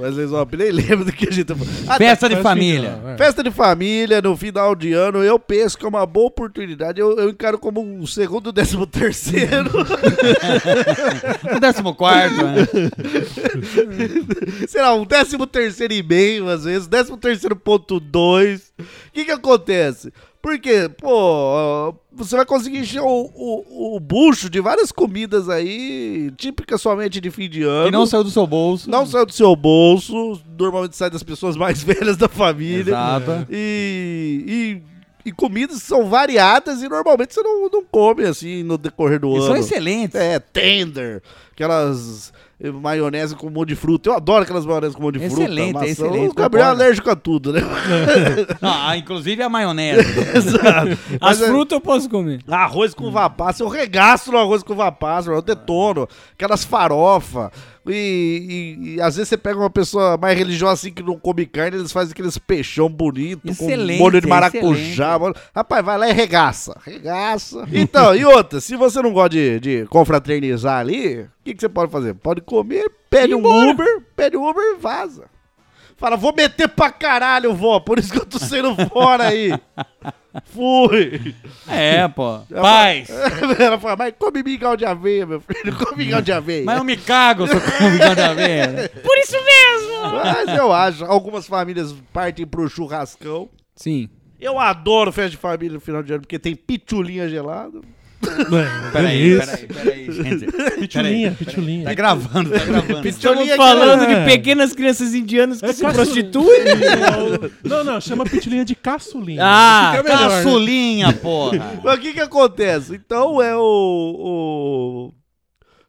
Wesley Zop? Nem lembro do que a gente tá falando. Ah, tá. Festa de Festa família. é. Festa de família no final de ano, eu penso que é uma boa oportunidade. Eu, eu encaro como um segundo, décimo terceiro. O décimo quarto, né? sei lá, um décimo terceiro e meio, às vezes, décimo terceiro ponto dois. O que que acontece? Porque, pô, você vai conseguir encher o, o, o bucho de várias comidas aí, típicas somente de fim de ano. E não saiu do seu bolso. Não sai do seu bolso, normalmente sai das pessoas mais velhas da família. Exato. E, e E comidas são variadas e normalmente você não, não come assim no decorrer do E ano. são excelentes. É, tender, aquelas eh, maionese com um monte de fruta. Eu adoro aquelas maionese com um monte de fruta. Excelente, maçã. excelente, O Gabriel é alérgico a tudo, né? Ah, inclusive a maionese. Exato. As Mas é- frutas eu posso comer. Arroz com vapaça, eu regaço no arroz com vapaça, eu detono. Aquelas farofa. E, e- e às vezes você pega uma pessoa mais religiosa assim que não come carne, eles fazem aqueles peixão bonito, Excelente, com molho de maracujá. excelente. Rapaz, vai lá e regaça. Regaça. Então, e outra, se você não gosta de, de confraternizar ali, que, que você pode fazer? Pode comer, pede um Uber, pede um Uber e vaza. Fala, vou meter pra caralho, vó, por isso que eu tô saindo fora aí. Fui. É, pô. Paz. Ela fala, mas come mingau de aveia, meu filho, come mingau de aveia. Mas eu me cago se eu como mingau de aveia. Por isso mesmo! Mas eu acho, algumas famílias partem pro churrascão. Sim. Eu adoro festa de família no final de ano, porque tem pitulinha gelada. É, Peraí, peraí, peraí, gente. Pitulinha, pitulinha. Tá gravando, tá gravando. Estamos Pitulinha falando que- de pequenas crianças indianas que É se caçu- prostituem. Não, não, chama pitulinha de caçulinha. Ah, Fica melhor, né? Caçulinha, porra. Mas o que que acontece? Então é o... o...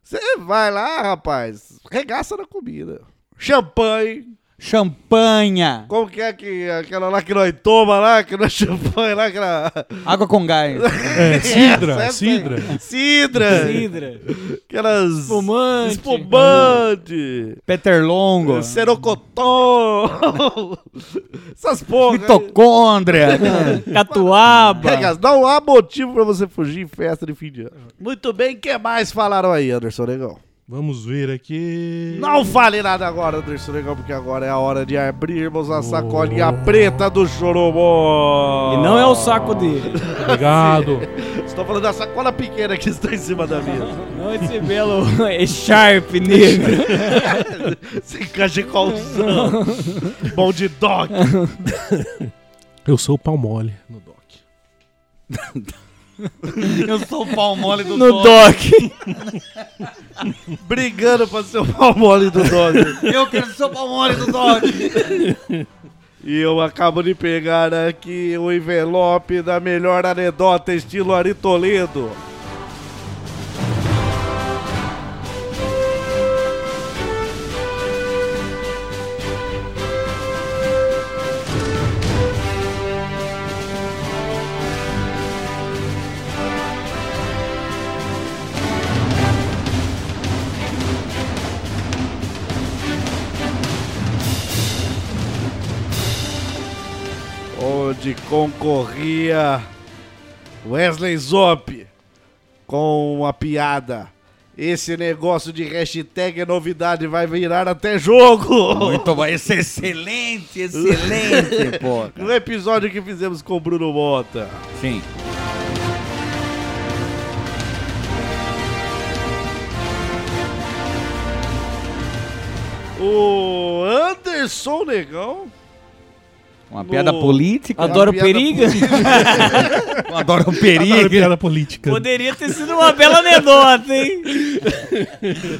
Você vai lá, rapaz, regaça na comida. Champanhe. Champanha. Como que é que aquela lá que nós toma lá, que não é champanhe lá, aquela... Água com gás. É, cidra, Essa, essa cidra. Cidra. Cidra. Aquelas... Espumante. Espumante. Peter Longo. Serocotó. Essas porra. aí. Mitocôndria. Catuaba. Regas, não há motivo pra você fugir em festa de fim de ano. Muito bem, o que mais falaram aí, Anderson Negão? Vamos ver aqui. Não fale nada agora, Anderson Negão, porque agora é a hora de abrirmos a sacolinha preta do Choromó. E não é o saco dele. Obrigado. Estou falando da sacola pequena que está em cima da mesa. Não esse belo Sharp negro. Sem cachecolzão. Bom de dog. Eu sou o pau mole no doc. Eu sou o pau mole do No Doc. doc. Brigando pra ser o pau mole do dog. Eu quero ser o pau mole do Doc. E eu acabo de pegar aqui o envelope da melhor anedota estilo Ari Toledo. Onde concorria Wesley Zop com a piada. Esse negócio de hashtag é novidade, vai virar até jogo! Muito bom. Esse é excelente, excelente, pô. No episódio que fizemos com o Bruno Mota. Sim. O Anderson Negão. Uma piada No- política. Adoro piada periga. Adoro Adoro perigo. piada política. Poderia ter sido uma bela anedota, hein?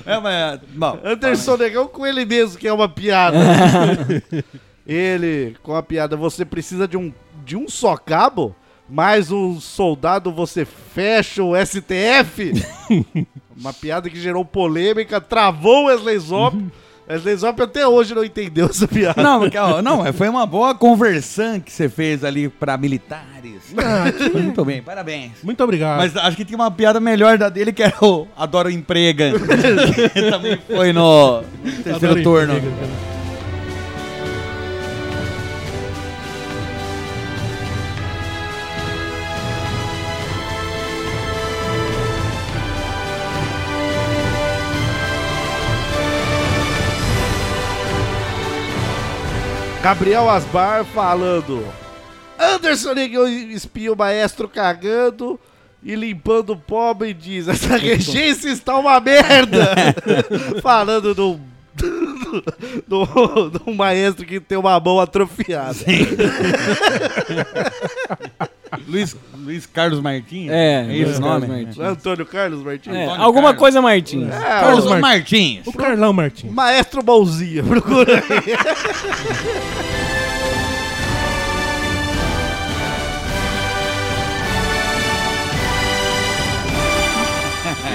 É, mas, bom, Anderson Negão com ele mesmo, que é uma piada. ele com a piada, você precisa de um, de um só cabo, mais um soldado você fecha o STF. uma piada que gerou polêmica, travou o Wesley Zop. Wesley Zop até hoje não entendeu essa piada. Não, porque, ó, não, foi uma boa conversão que você fez ali pra militares. Muito bem, parabéns. Muito obrigado. Mas acho que tinha uma piada melhor da dele que era o Adoro Emprega. que também foi no terceiro Adoro turno. emprego, Gabriel Asbar falando. Anderson Negão espia o maestro cagando e limpando o pobre e diz: Essa regência está uma merda! falando do. Do, do, do maestro que tem uma mão atrofiada. Luiz, Luiz Carlos Martins? É, é nome? Martins. É Antônio Carlos Martins? É, Antônio alguma Carlos. coisa Martins. É, Carlos Martins. O Carlão Martins. Maestro Bolzinha, procura aí.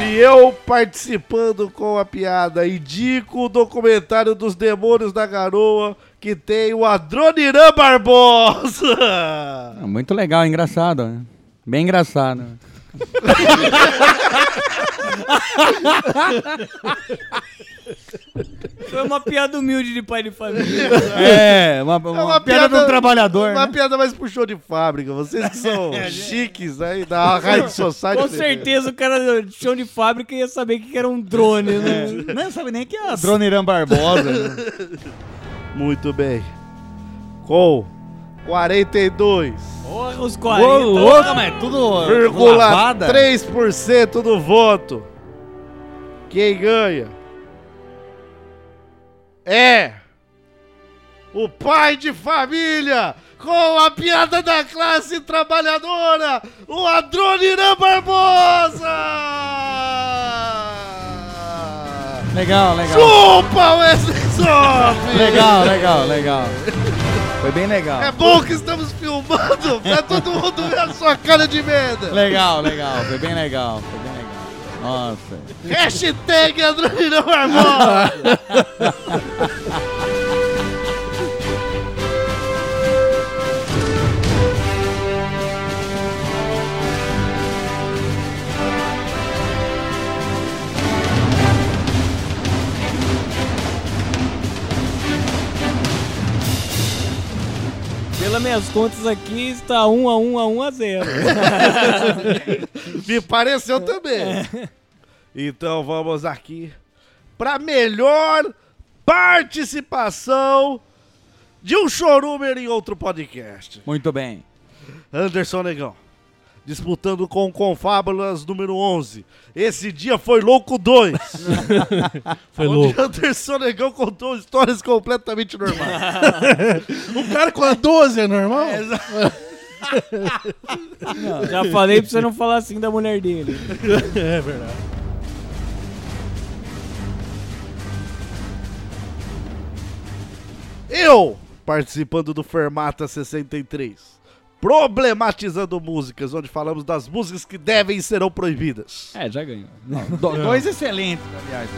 E eu participando com a piada, indico o documentário dos demônios da garoa que tem o Adronirã Barbosa. Ah, Muito legal, engraçado. né? Bem engraçado. Foi uma piada humilde de pai de família. É, uma, uma, piada, do trabalhador. Uma né? piada mais puxou de fábrica. Vocês que são chiques aí da High Society. Com certeza o cara de chão de fábrica ia saber que era um drone, né? Não sabe nem que é a Drone Irã Barbosa. né? Muito bem. Com 42. Porra, os 40. Ô, louco, mas tudo Vírgula lavada. 3% do voto. Quem ganha é o pai de família com a piada da classe trabalhadora, o Adronirã Barbosa! Legal, legal. Chupa, Wesley Zop! Legal, legal, legal. Foi bem legal. É bom que estamos filmando pra todo mundo ver a sua cara de merda. Legal, legal. Foi bem legal. Foi bem legal. Nossa. Hashtag Adronirã Barbosa! Pelas minhas contas aqui, está 1 a 1 a 1 a 0. Me pareceu também. Então vamos aqui para melhor participação de um chorumer em outro podcast. Muito bem. Anderson Negão. Disputando com Confábulas número 11. Esse dia foi louco 2. Foi onde louco. Anderson Negão contou histórias completamente normais. Um cara com a 12 é normal? Já falei pra você não falar assim da mulher dele. É verdade. Eu, participando do Fermata 63, problematizando músicas, onde falamos das músicas que devem e serão proibidas. É, já ganhou. Do- dois excelentes, aliás.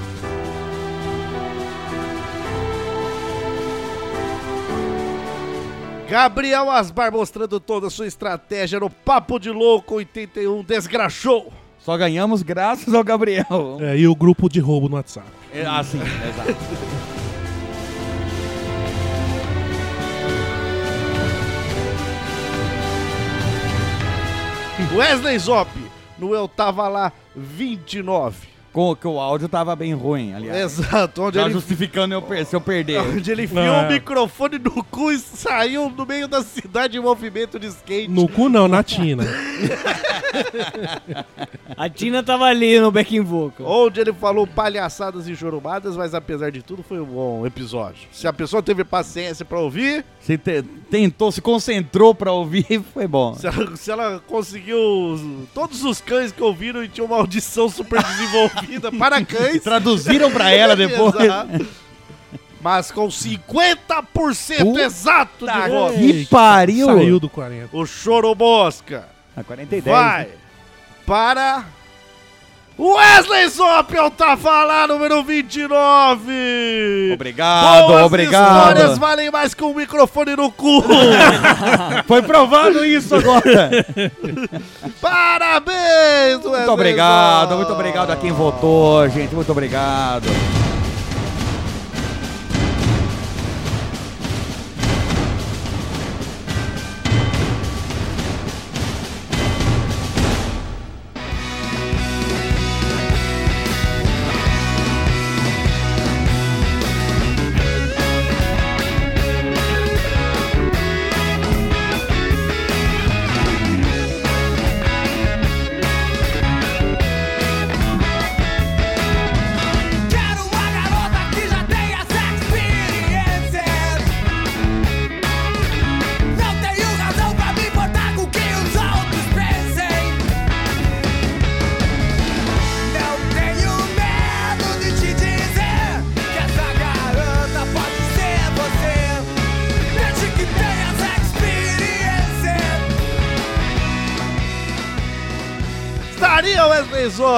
Gabriel Asbar mostrando toda a sua estratégia no Papo de Louco 81 Desgraxou. Só ganhamos graças ao Gabriel. É, e o grupo de roubo no WhatsApp. É, ah, sim, exato. Wesley Zop, no Eu Tava Lá 29. Com, que o áudio tava bem ruim, aliás. Exato, onde Já ele, justificando eu per- se eu perder. onde ele enfiou É. o microfone no cu e saiu no meio da cidade em movimento de skate. No cu não, na Tina. A Tina tava ali no backing vocal. Onde ele falou palhaçadas e chorumadas, mas apesar de tudo foi um bom episódio. Se a pessoa teve paciência pra ouvir, Se te- tentou, se concentrou pra ouvir, foi bom. se ela, se ela conseguiu os- todos os cães que ouviram e tinha uma audição super desenvolvida para cães. Traduziram pra ela depois. Exato. Mas com 50% Puta exato de votos. Que pariu! Saiu do 40. O Chorobosca A 40 e 10. vai para Wesley Zop, eu tava lá, número 29. Obrigado, Boas obrigado. histórias valem mais que um microfone no cu. Foi provado isso agora. Parabéns, Wesley Muito obrigado, Zop. muito obrigado a quem votou, gente. Muito obrigado.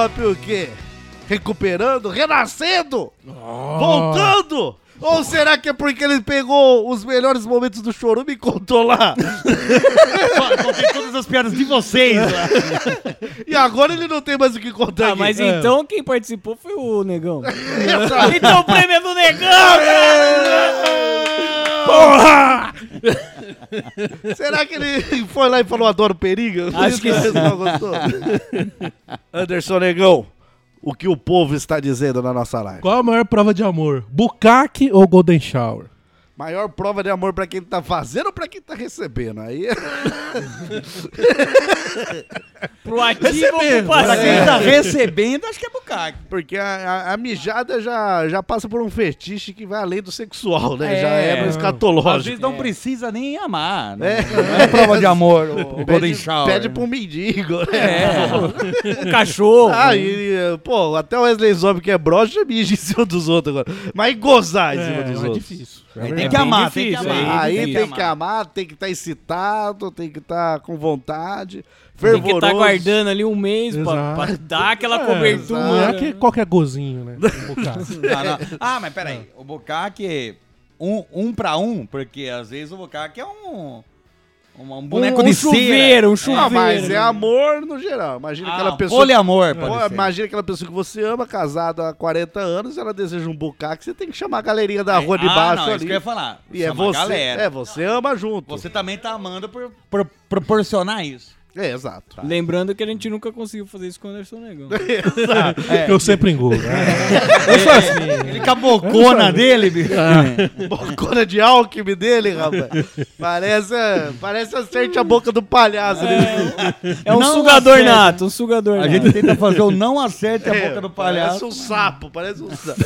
O quê? Recuperando? Renascendo? Voltando? Ou será que é porque ele pegou os melhores momentos do Chorume e contou lá? Contei todas as piadas de vocês lá. E agora ele não tem mais o que contar Ah, aqui. mas então quem participou foi o Negão. Então o prêmio é do Negão! Porra! Será que ele foi lá e falou adoro periga? Acho que Ele não gostou. Anderson Negão, o que o povo está dizendo na nossa live? Qual a maior prova de amor? Bucaque ou Golden Shower? Maior prova de amor pra quem tá fazendo ou pra quem tá recebendo? Aí Pro ativo ou pro Recebendo. Pra quem tá recebendo, acho que é bucaque. Porque a, a- a mijada já, já passa por um fetiche que vai além do sexual, né? É. já é Às escatológico. vezes não precisa nem amar. Não É. não é prova de amor, o, Golden Pede, Shower. pede um mendigo, né? É. Um cachorro. Ah, e, pô, até o Wesley Zombie que é broxa mija em cima dos outros agora. Mas gozar em cima É, dos é outros. difícil. Aí É tem verdade. que amar, difícil, tem que amar. Aí tem tem que que amar, tem que estar excitado, tem que estar com vontade, Tem que fervoroso. estar guardando ali um mês pra, pra dar aquela É, cobertura. Não é que qualquer gozinho, né? Não, não. Ah, mas peraí. O bucaque, um, um pra um, porque às vezes o bucaque é um, um, um boneco um de chuveiro, um cera. Ah, mas chuveiro. é amor no geral. Imagina Ah, aquela pessoa. poliamor, pode ser. Imagina aquela pessoa que você ama, casada há 40 anos, ela deseja um bucaque, você tem que chamar a galerinha da rua de ah, baixo não, isso ali. que eu ia falar. E é você. galera. É, você ama junto. Você também tá amando por, por proporcionar isso. É, exato. Lembrando que a gente nunca conseguiu fazer isso com o Anderson Negão. É. Eu sempre engulo. né? Sou assim. Ele com a bocona dele, bicho. Bocona de alquimia dele, rapaz. Parece, parece acerte a boca do palhaço. ali. É um Não sugador acerta. nato, um sugador A nato. gente tenta fazer o não acerte a É, boca do Parece palhaço. um sapo, parece um sapo.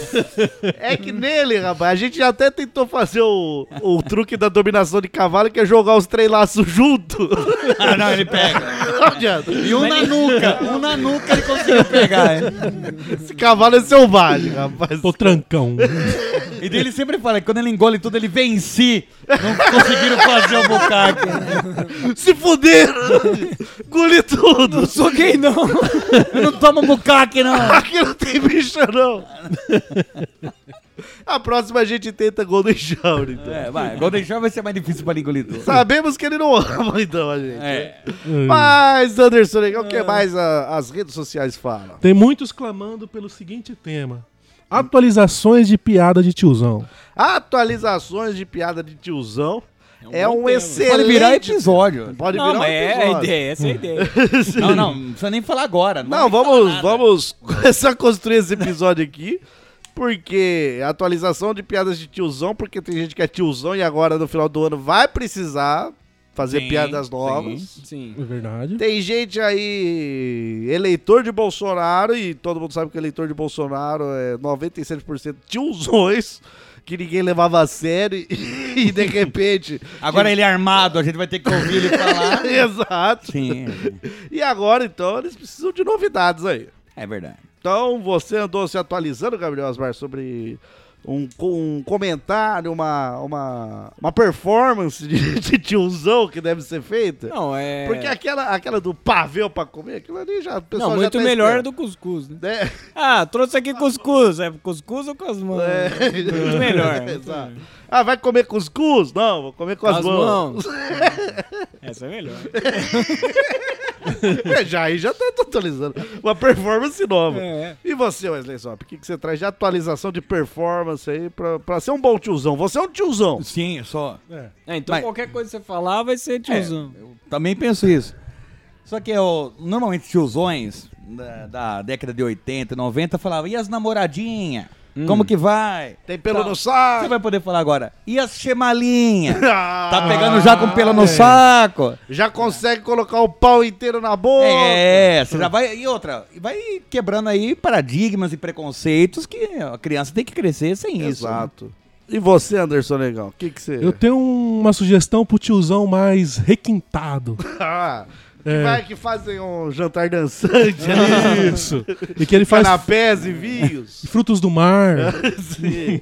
É que nele, rapaz, a gente até tentou fazer o, o truque da dominação de cavalo, que é jogar os três laços junto. Ah, não, ele pega. Não adianta. E um na nuca. Um na nuca ele conseguiu pegar. hein? Esse cavalo é selvagem, rapaz. Tô trancão. E daí ele sempre fala que quando ele engole tudo, ele venci. Não conseguiram fazer o bucaque. Se fuderam! Engoli tudo! Sou gay não. Eu não tomo bucaque, não. Aqui não tem bicho, não! A próxima a gente tenta Golden Shower, então. É, vai. Golden Shower vai ser mais difícil pra engolir tudo. Sabemos que ele não ama, então, a gente. É. Mas, Anderson, o que mais a- as redes sociais falam? Tem muitos clamando pelo seguinte tema: atualizações de piada de tiozão. Atualizações de piada de tiozão é um, bom tema. excelente... Pode virar episódio. Pode Não, virar um mas é a episódio. ideia, essa é a ideia. Não, não, não precisa nem falar agora. Não, vai vamos, vamos começar a construir esse episódio aqui. Porque a atualização de piadas de tiozão, porque tem gente que é tiozão e agora no final do ano vai precisar fazer Sim, piadas sim. novas. Sim. É verdade. Tem gente aí, eleitor de Bolsonaro, e todo mundo sabe que eleitor de Bolsonaro é 97% tiozões, que ninguém levava a sério, e, e de repente. Agora ele é armado, a gente vai ter que ouvir ele falar. Exato. Sim, E agora, então, eles precisam de novidades aí. é verdade. Então, você andou se atualizando, Gabriel Osmar, sobre um, um comentário, uma, uma, uma performance de, de tiozão que deve ser feita? Não, é... Porque aquela, aquela do pavel pra comer, aquilo ali já. o pessoal Não, já muito tá melhor esperando. do cuscuz, né? Né? Ah, trouxe aqui cuscuz. É cuscuz ou mãos? É. Muito melhor. Exato. Ah, vai comer cuscuz? Não, vou comer com, Com as, mãos. Essa é melhor. É, já aí já tá atualizando. Uma performance nova. É. E você, Wesley Sop, o que, que você traz de atualização de performance aí pra, pra ser um bom tiozão? Você é um tiozão. Sim, só. É, então Mas- qualquer coisa que você falar vai ser tiozão. É, eu também penso isso. Só que eu, normalmente tiozões da, da década de 80, 90 falavam, e as namoradinhas? Como que vai? Tem pelo Tal. no Você saco. vai poder falar agora. E as chemalinhas? Ah, Tá pegando já com pelo no saco? Já consegue colocar o pau inteiro na boca. É, você já vai. E outra, vai quebrando aí paradigmas e preconceitos que a criança tem que crescer sem isso. né? Exato. E você, Anderson Negão, o que, que você. Eu tenho uma sugestão pro tiozão mais requintado. Que É. vai que fazem um jantar dançante ali. Isso. E que ele faz Canapés e vinhos. frutos do mar. Sim.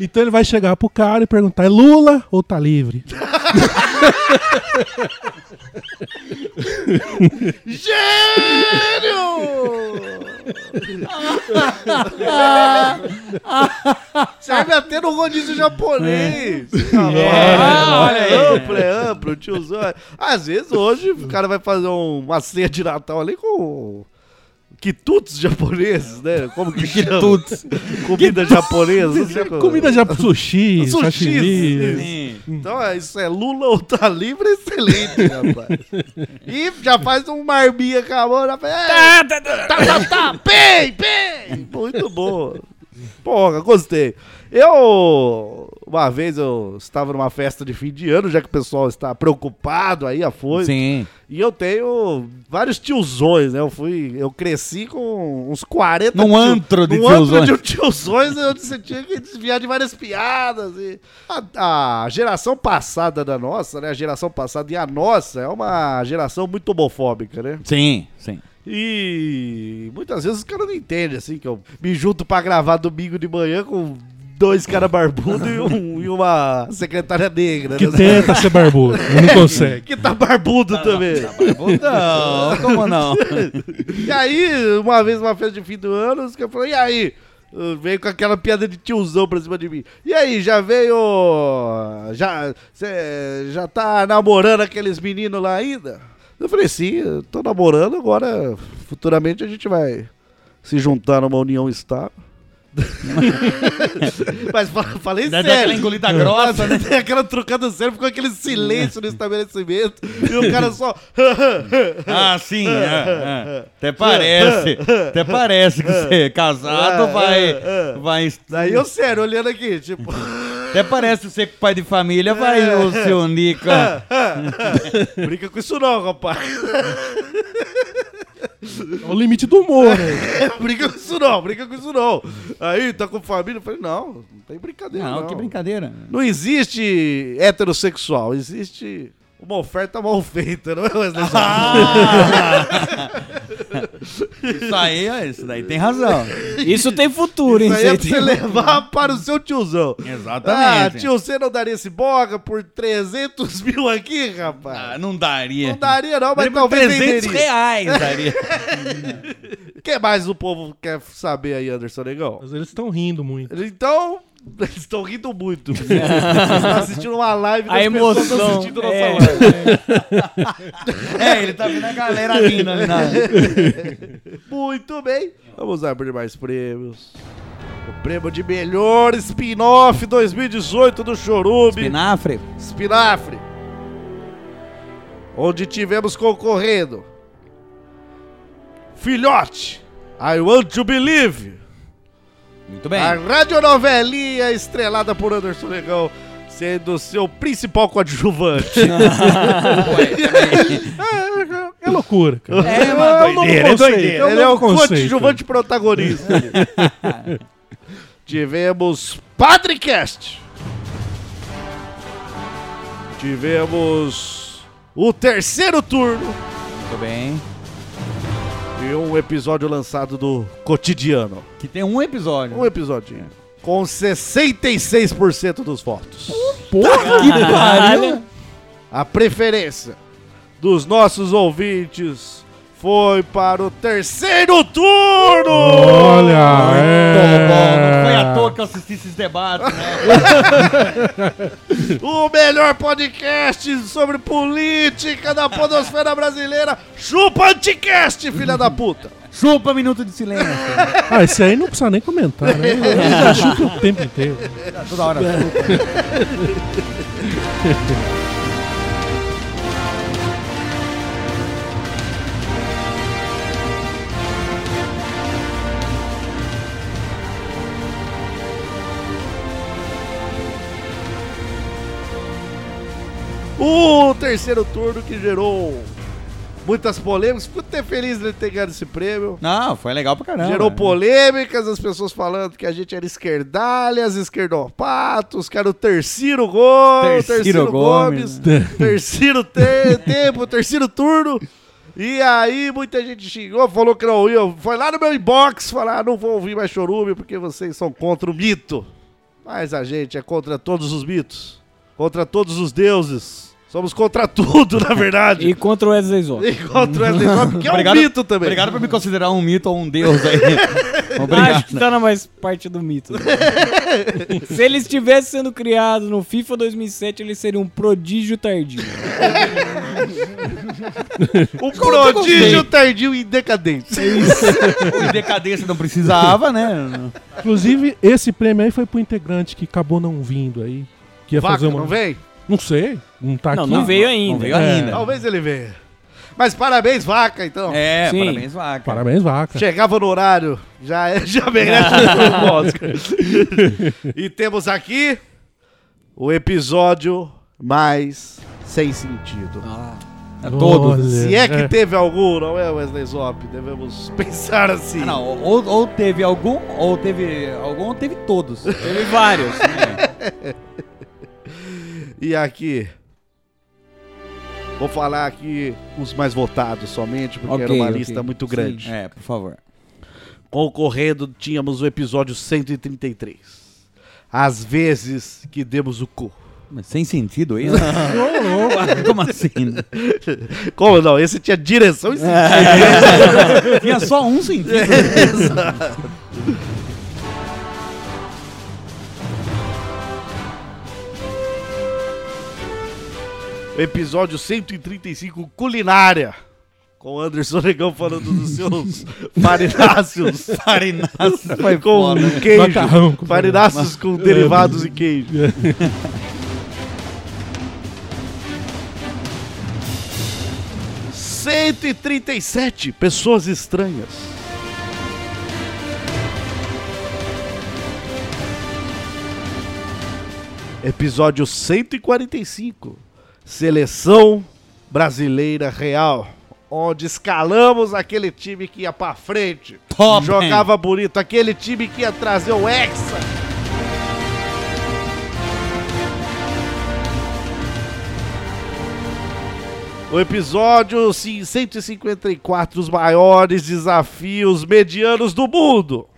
Então ele vai chegar pro cara e perguntar: é Lula ou tá livre? Gênio! Serve até no rodízio japonês. olha aí. É amplo, é amplo, tiozão. Às vezes hoje o cara vai fazer um- uma ceia de Natal ali com quitutes japoneses, né? Como que? Quitutes. Comida japonesa. Comida já sushi, Sushi, sashimi. Sim. Então, é, isso é Lula ou tá livre, excelente, rapaz. E já faz um marminha com a mão. Tá, tá, tá, tá, pei, pei. Muito bom. Porra, gostei. Eu, uma vez eu estava numa festa de fim de ano, já que o pessoal está preocupado aí, a foi. Sim. E eu tenho vários tiozões, né? Eu fui, eu cresci com uns 40 Num antro de num tiozões. antro de tiozões, onde você tinha que desviar de várias piadas. E a, a geração passada da nossa, né? A geração passada e a nossa é uma geração muito homofóbica, né? Sim, sim. E muitas vezes os caras não entendem, assim, que eu me junto pra gravar domingo de manhã com dois caras barbudos e, um- e uma secretária negra, Que né? tenta ser barbudo, não consegue. Que tá barbudo também. Não, como não? E aí, uma vez, uma festa de fim do ano, os caras falaram, e aí? Veio com aquela piada de tiozão pra cima de mim. E aí, já veio. Já, cê, já tá namorando aqueles meninos lá ainda? Eu falei, sim, eu tô namorando, agora futuramente a gente vai se juntar numa união estável. Mas fa- falei Deve dar aquela sério. engolida grossa, né? Tem aquela trocada sério, ficou aquele silêncio no estabelecimento. E o cara só. Ah, sim. é, é. Até parece. Até parece que você é casado É, vai. vai Daí eu sério, olhando aqui, tipo. até parece que você, que pai de família, vai se unir com. Brinca com isso não, rapaz. É o limite do humor, né? brinca com isso não, brinca com isso não. Aí, tá com família? Eu falei, não, não tem brincadeira não. Não, que brincadeira. Não existe heterossexual, existe uma oferta mal feita, não é, Wesley? Isso aí, ó, isso daí tem razão. Isso tem futuro, hein? Isso aí é pra Cê você levar para o seu tiozão. Exatamente. Ah, tio, você não daria esse boga por 300 mil aqui, rapaz? Ah, não daria. não daria não, mas Daria talvez 300 venderia. reais daria. O que mais o povo quer saber aí, Anderson Negão? Mas eles estão rindo muito. Então, eles estão rindo muito. Eles estão assistindo uma live das A pessoas estão emoção. assistindo nossa é. live. É, ele tá vendo a galera rindo ali na. Muito bem. Vamos abrir mais prêmios. O prêmio de melhor spin-off 2018 do Chorume. Espinafre? Spinafre. Onde tivemos concorrendo. Filhote. I Want to Believe. Muito bem. A radionovelinha estrelada por Anderson Negão. Sendo seu principal coadjuvante. É, é loucura, cara. É uma É um novo doideira, é doideira. um Ele é o novo conceito. coadjuvante protagonista. Tivemos Padrecast. Tivemos o terceiro turno Muito bem. E um episódio lançado do Cotidiano. Que tem um episódio. Um episódio com 66% dos votos. Porra, Que pariu. A preferência dos nossos ouvintes foi para o terceiro turno! Olha, Muito bom. Não foi é. à toa que eu assisti esses debates, né? O melhor podcast sobre política da podosfera brasileira. Chupa Anticast, filha da puta! Chupa minuto de silêncio. Ah, esse aí não precisa nem comentar, né? Ele já chuta o tempo inteiro. Toda hora. O terceiro turno que gerou muitas polêmicas. Fico até feliz de ter ganhado esse prêmio. Não, foi legal pra caramba. Gerou polêmicas, as pessoas falando que a gente era esquerdalhas, esquerdopatos, que era o terceiro gol, Terceiro terceiro Gomes, Gomes, terceiro te- tempo, terceiro turno. E aí muita gente xingou, falou que não ia. Foi lá no meu inbox falar, "Ah, não vou ouvir mais chorume porque vocês são contra o mito. Mas a gente é contra todos os mitos. contra todos os deuses. Somos contra tudo, na verdade. E contra o Wesley Zop. E contra o Wesley Zop, que é Obrigado- um mito também. Obrigado por me considerar um mito ou um deus aí. Obrigado. Acho que tá na mais parte do mito. Se ele estivesse sendo criado no FIFA 2007, ele seria um prodígio tardio. Um prodígio tardio e decadente. Em decadência não precisava, né? Inclusive, esse prêmio aí foi pro integrante que acabou não vindo aí. Que ia Vaca, fazer uma. não vem? Não sei. Não tá Não, aqui. não veio ainda. Não veio É. ainda. Talvez ele venha. Mas parabéns, Vaca, então. É, Sim. parabéns, vaca. Parabéns, vaca. Chegava no horário, já, já merece um Oscar. e temos aqui o episódio mais sem sentido. É todos. Olha, Se é que teve algum, não é, Wesley Zop? Devemos pensar assim. Ah, não, ou, ou teve algum, ou teve algum, ou teve todos. Teve vários. né? E aqui. Vou falar aqui os mais votados somente, porque Ok, era uma ok. lista muito Sim. grande. É, por favor. Concorrendo, tínhamos o episódio 133. Às vezes que demos o cu. Mas sem sentido isso? Como assim? Como não? Esse tinha direção e sentido. Tinha só um sentido. Episódio 135, culinária. Com o Anderson Negão falando dos seus farináceos. Farináceos com foda. né? queijo. Macarrão com Farináceos com derivados e queijo. Cento e trinta e sete pessoas estranhas. Episódio 145. Seleção Brasileira Real. Onde escalamos aquele time que ia pra frente. Top, jogava bonito. Aquele time que ia trazer o Hexa. O episódio sim, 154, os maiores desafios medianos do mundo.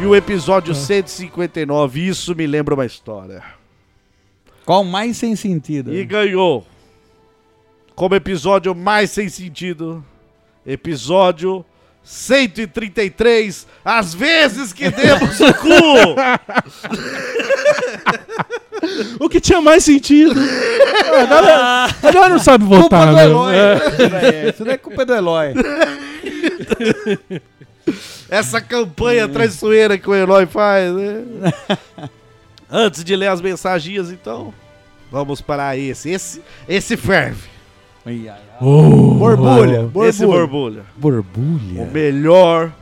E o episódio 159, isso me lembra uma história. Qual mais sem sentido? E ganhou como episódio mais sem sentido. Episódio 133, às vezes que demos o cu. O que tinha mais sentido. a galera, a galera não sabe Culpa votar, do né? Eloy. É. É, Isso não é culpa do Eloy. Essa campanha traiçoeira que o Eloy faz, né? Antes de ler as mensagens, então, vamos para esse. Esse, esse ferve. Oh, Borbulha. Esse borbulha. Borbulha. O melhor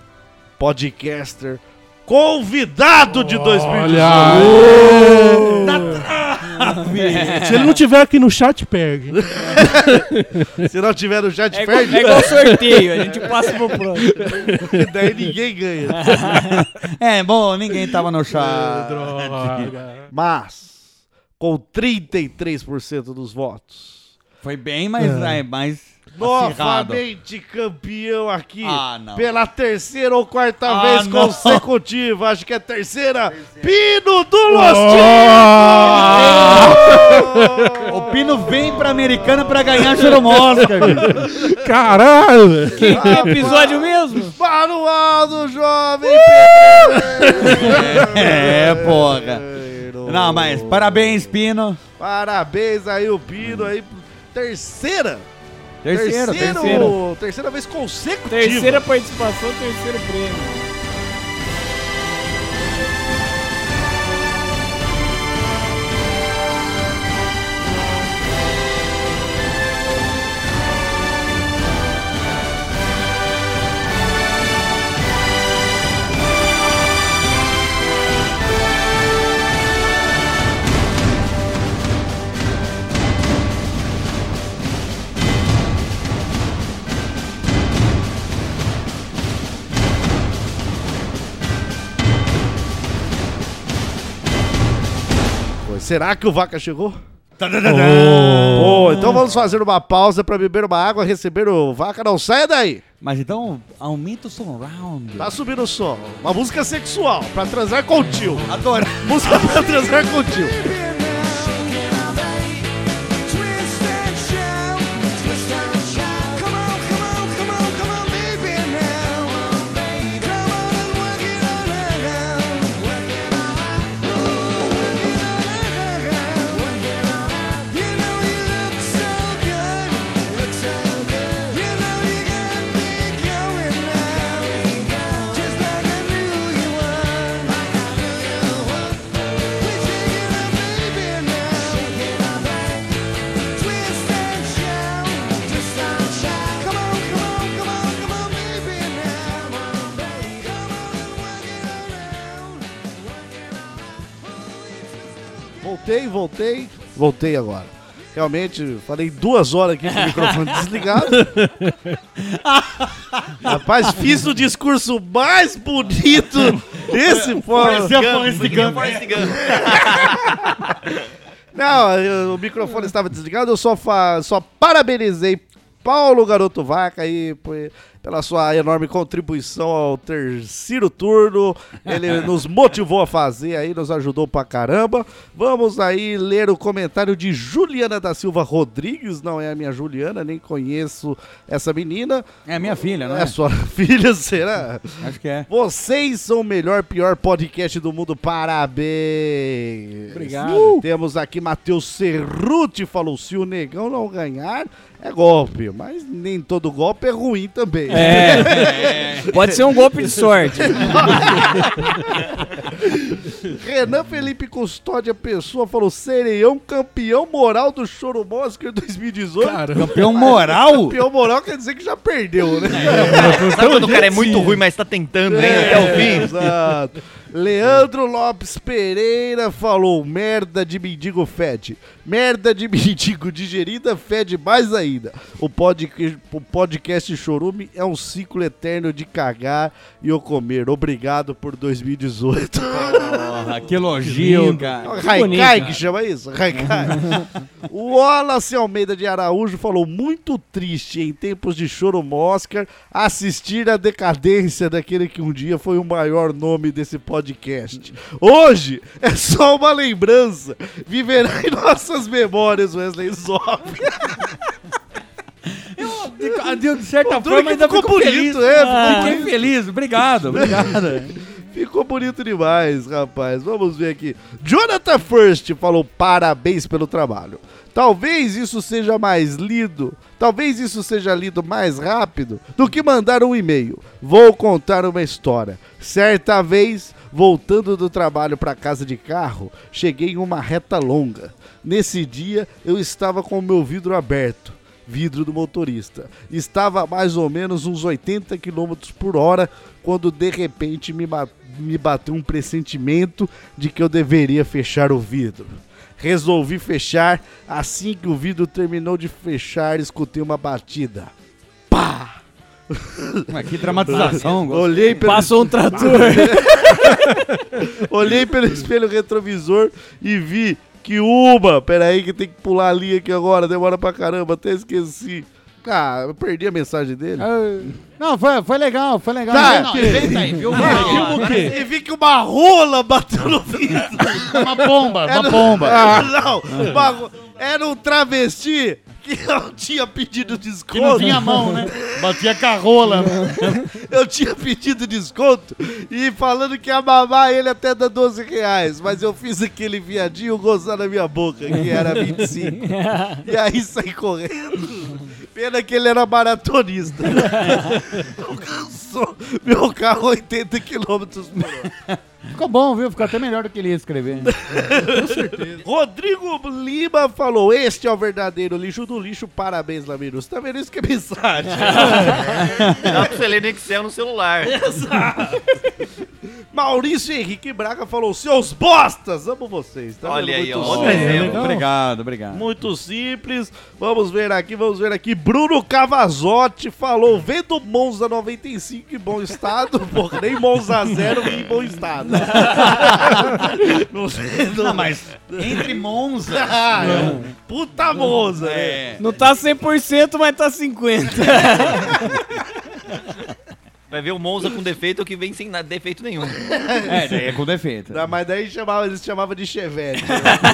podcaster convidado de 2018. Olha! Se ele não tiver aqui no chat, perde. Se não tiver no chat, É, igual, perde. é igual sorteio, a gente passa pro próximo. Daí ninguém ganha. É, bom, ninguém tava no chá. Droga. Mas, com 33% dos votos, Foi bem, mas é, mais acirrado. novamente campeão aqui Ah, não. pela terceira ou quarta Ah, vez não. consecutiva. Acho que é a terceira. Pino do Los Ticos! O Pino vem pra Americana pra ganhar bicho. Caralho! Que, que episódio mesmo? Manual do Jovem É, porra. Pedreiro. Não, mas parabéns, Pino. Parabéns aí o Pino aí. Terceira. Terceiro, terceiro, terceiro. terceira vez consecutiva. Terceira participação, terceiro prêmio. Será que o Vaca chegou? Pô, então vamos fazer uma pausa pra beber uma água, receber o vaca. Não saia daí. Mas então, aumenta o surround. Tá subindo o som. Uma música sexual pra transar com o tio. Adoro. Música pra transar com o tio. Voltei, voltei, voltei agora. Realmente, falei duas horas aqui com o microfone desligado. Rapaz, fiz o discurso mais bonito desse povo. Não, eu- o microfone estava desligado, eu só, fa- só parabenizei Paulo Garoto Vaca aí por- pela sua enorme contribuição ao terceiro turno. Ele nos motivou a fazer aí, nos ajudou pra caramba. Vamos aí ler o comentário de Juliana da Silva Rodrigues. Não é a minha Juliana, nem conheço essa menina. É minha filha, não É é? sua filha, será? Acho que é. Vocês são o melhor, pior podcast do mundo. Parabéns. Obrigado. Uh! Temos aqui Matheus Cerruti falou: se o negão não ganhar, é golpe. Mas nem todo golpe é ruim também. É. Pode ser um golpe de sorte. Renan Felipe Custódia Pessoa falou: Sereião campeão moral do Choro Mosca 2018. Caramba. Campeão moral? Campeão moral quer dizer que já perdeu, né? Sabe quando o cara é muito ruim, mas tá tentando, hein, até o fim? Exato. Leandro Lopes Pereira falou: merda de mendigo fede. Merda de mendigo digerida fede mais ainda. O podcast, o podcast Chorume é um ciclo eterno de cagar e eu comer. Obrigado por 2018. Porra, que elogio, cara. Haikai que chama isso? Haikai. o Wallace Almeida de Araújo falou: muito triste em tempos de choro Oscar assistir a decadência daquele que um dia foi o maior nome desse podcast. Hoje é só uma lembrança. Viverá em nossas memórias, Wesley Zop. De, de certa duro forma, ainda ficou fico bonito, feliz. é, Ah, Fiquei feliz, obrigado, obrigado. Ficou bonito demais, rapaz. Vamos ver aqui. Jonathan First falou parabéns pelo trabalho. Talvez isso seja mais lido, talvez isso seja lido mais rápido do que mandar um e-mail. Vou contar uma história. Certa vez, voltando do trabalho para casa de carro, cheguei em uma reta longa. Nesse dia, eu estava com o meu vidro aberto vidro do motorista. Estava a mais ou menos uns 80 km por hora quando de repente me, ba- me bateu um pressentimento de que eu deveria fechar o vidro. Resolvi fechar. Assim que o vidro terminou de fechar, escutei uma batida. Pá! Mas que dramatização. Olhei pelo, Passou um trator. olhei pelo espelho retrovisor e vi que uma. Pera aí que tem que pular a linha aqui agora. Demora pra caramba, até esqueci. Ah, eu perdi a mensagem dele. Não, foi, foi legal, foi legal. Tá, Não, que- Inventa aí, viu? O quê? E vi que uma rola bateu no vidro. uma bomba, Era- uma bomba. Ah, não. uma Era um travesti que eu tinha pedido desconto. Que não tinha mão, né? Batia com a rola. Eu tinha pedido desconto e falando que ia mamar ele até dar 12 reais. Mas eu fiz aquele viadinho gozar na minha boca, que era 25. e aí saí correndo. Pena que ele era maratonista. Eu canso- Meu carro 80 km por hora. Ficou bom, viu? Ficou até melhor do que ele ia escrever. Rodrigo Lima falou: Este é o verdadeiro lixo do lixo. Parabéns, Lamirus. Tá vendo isso que é mensagem? Dá pra você ler no Excel no celular. Maurício Henrique Braga falou: Seus bostas, amo vocês. Tá Olha aí, ó. Obrigado, obrigado. Muito simples. Vamos ver aqui, vamos ver aqui. Bruno Cavazotti falou: vendo Monza 95 em bom estado. Porra, nem Monza zero em bom estado. não sei, não, mas entre Monza. Ah, é. Puta Monza, né? É. Não tá 100%, mas tá 50%. Vai ver o Monza com defeito que vem sem nada, defeito nenhum. É, daí é com defeito. Ah, Mas daí chamava, eles chamavam de Chevette.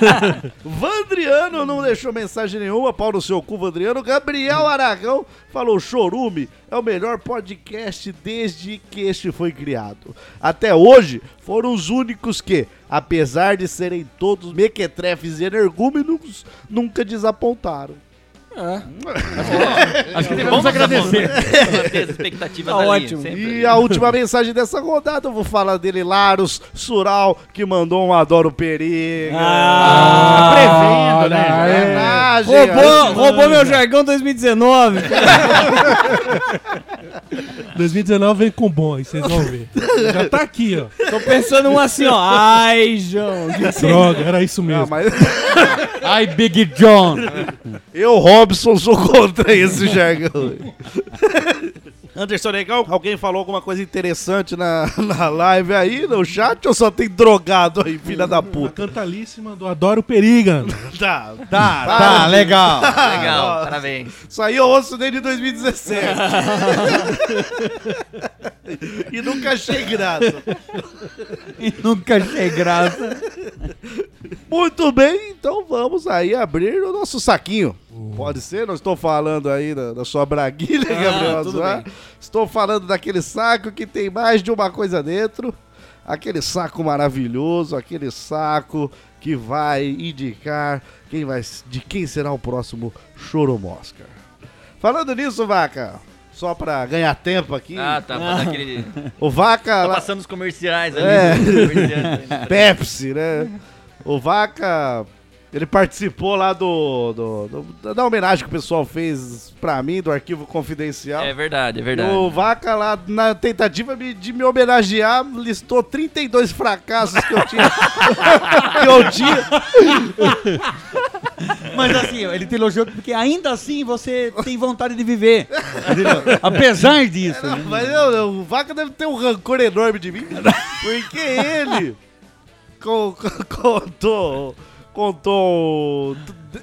Vandriano não deixou mensagem nenhuma, pau no seu cu, Vandriano. Gabriel Aragão falou: Chorume é o melhor podcast desde que este foi criado. Até hoje, foram os únicos que, apesar de serem todos mequetrefes e energúmenos, nunca desapontaram. Acho que Vamos devemos agradecer. As expectativas Tá ótimo. sempre. E a última mensagem dessa rodada, eu vou falar dele, Laros Sural, que mandou um Adoro Periga. Ah, prevendo, né? Sacanagem, roubou, roubou meu jargão 2019. 2019 vem com bom, aí vocês vão ver. Já tá aqui, ó. Tô pensando um assim, ó. Ai, João. Droga, era isso Não, mesmo. mas Ai, Big John. eu, Robson, sou contra esse jargão. Anderson Negão, alguém falou alguma coisa interessante na, na live aí, no chat, ou só tem drogado aí, filha da A puta? cantalíssima do Adoro Periga. Tá, Tá, tá, legal. Legal, parabéns. Isso aí eu ouço desde 2017. e nunca achei graça. E nunca achei graça. Muito bem, então vamos aí abrir o nosso saquinho. Pode ser? Não estou falando aí da, da sua braguilha, Gabriel tudo Azuar. Estou falando daquele saco que tem mais de uma coisa dentro. Aquele saco maravilhoso, aquele saco que vai indicar quem vai, de quem será o próximo Choro Mosca. Falando nisso, Vaca, só pra ganhar tempo aqui, Ah, tá, pra dar aquele... o Vaca... Tá lá- passando os comerciais ali. É. os comerciantes ali. Pepsi, né? O Vaca, ele participou lá do, do- do- da homenagem que o pessoal fez pra mim, do arquivo confidencial. É verdade, é verdade. O Vaca lá, na tentativa de me homenagear, listou 32 fracassos que eu tinha. que eu tinha. Mas assim, ele te elogiou porque ainda assim você tem vontade de viver. Entendeu? Apesar disso. né? Mas eu- eu- o Vaca deve ter um rancor enorme de mim, porque ele con- con- contou. Contou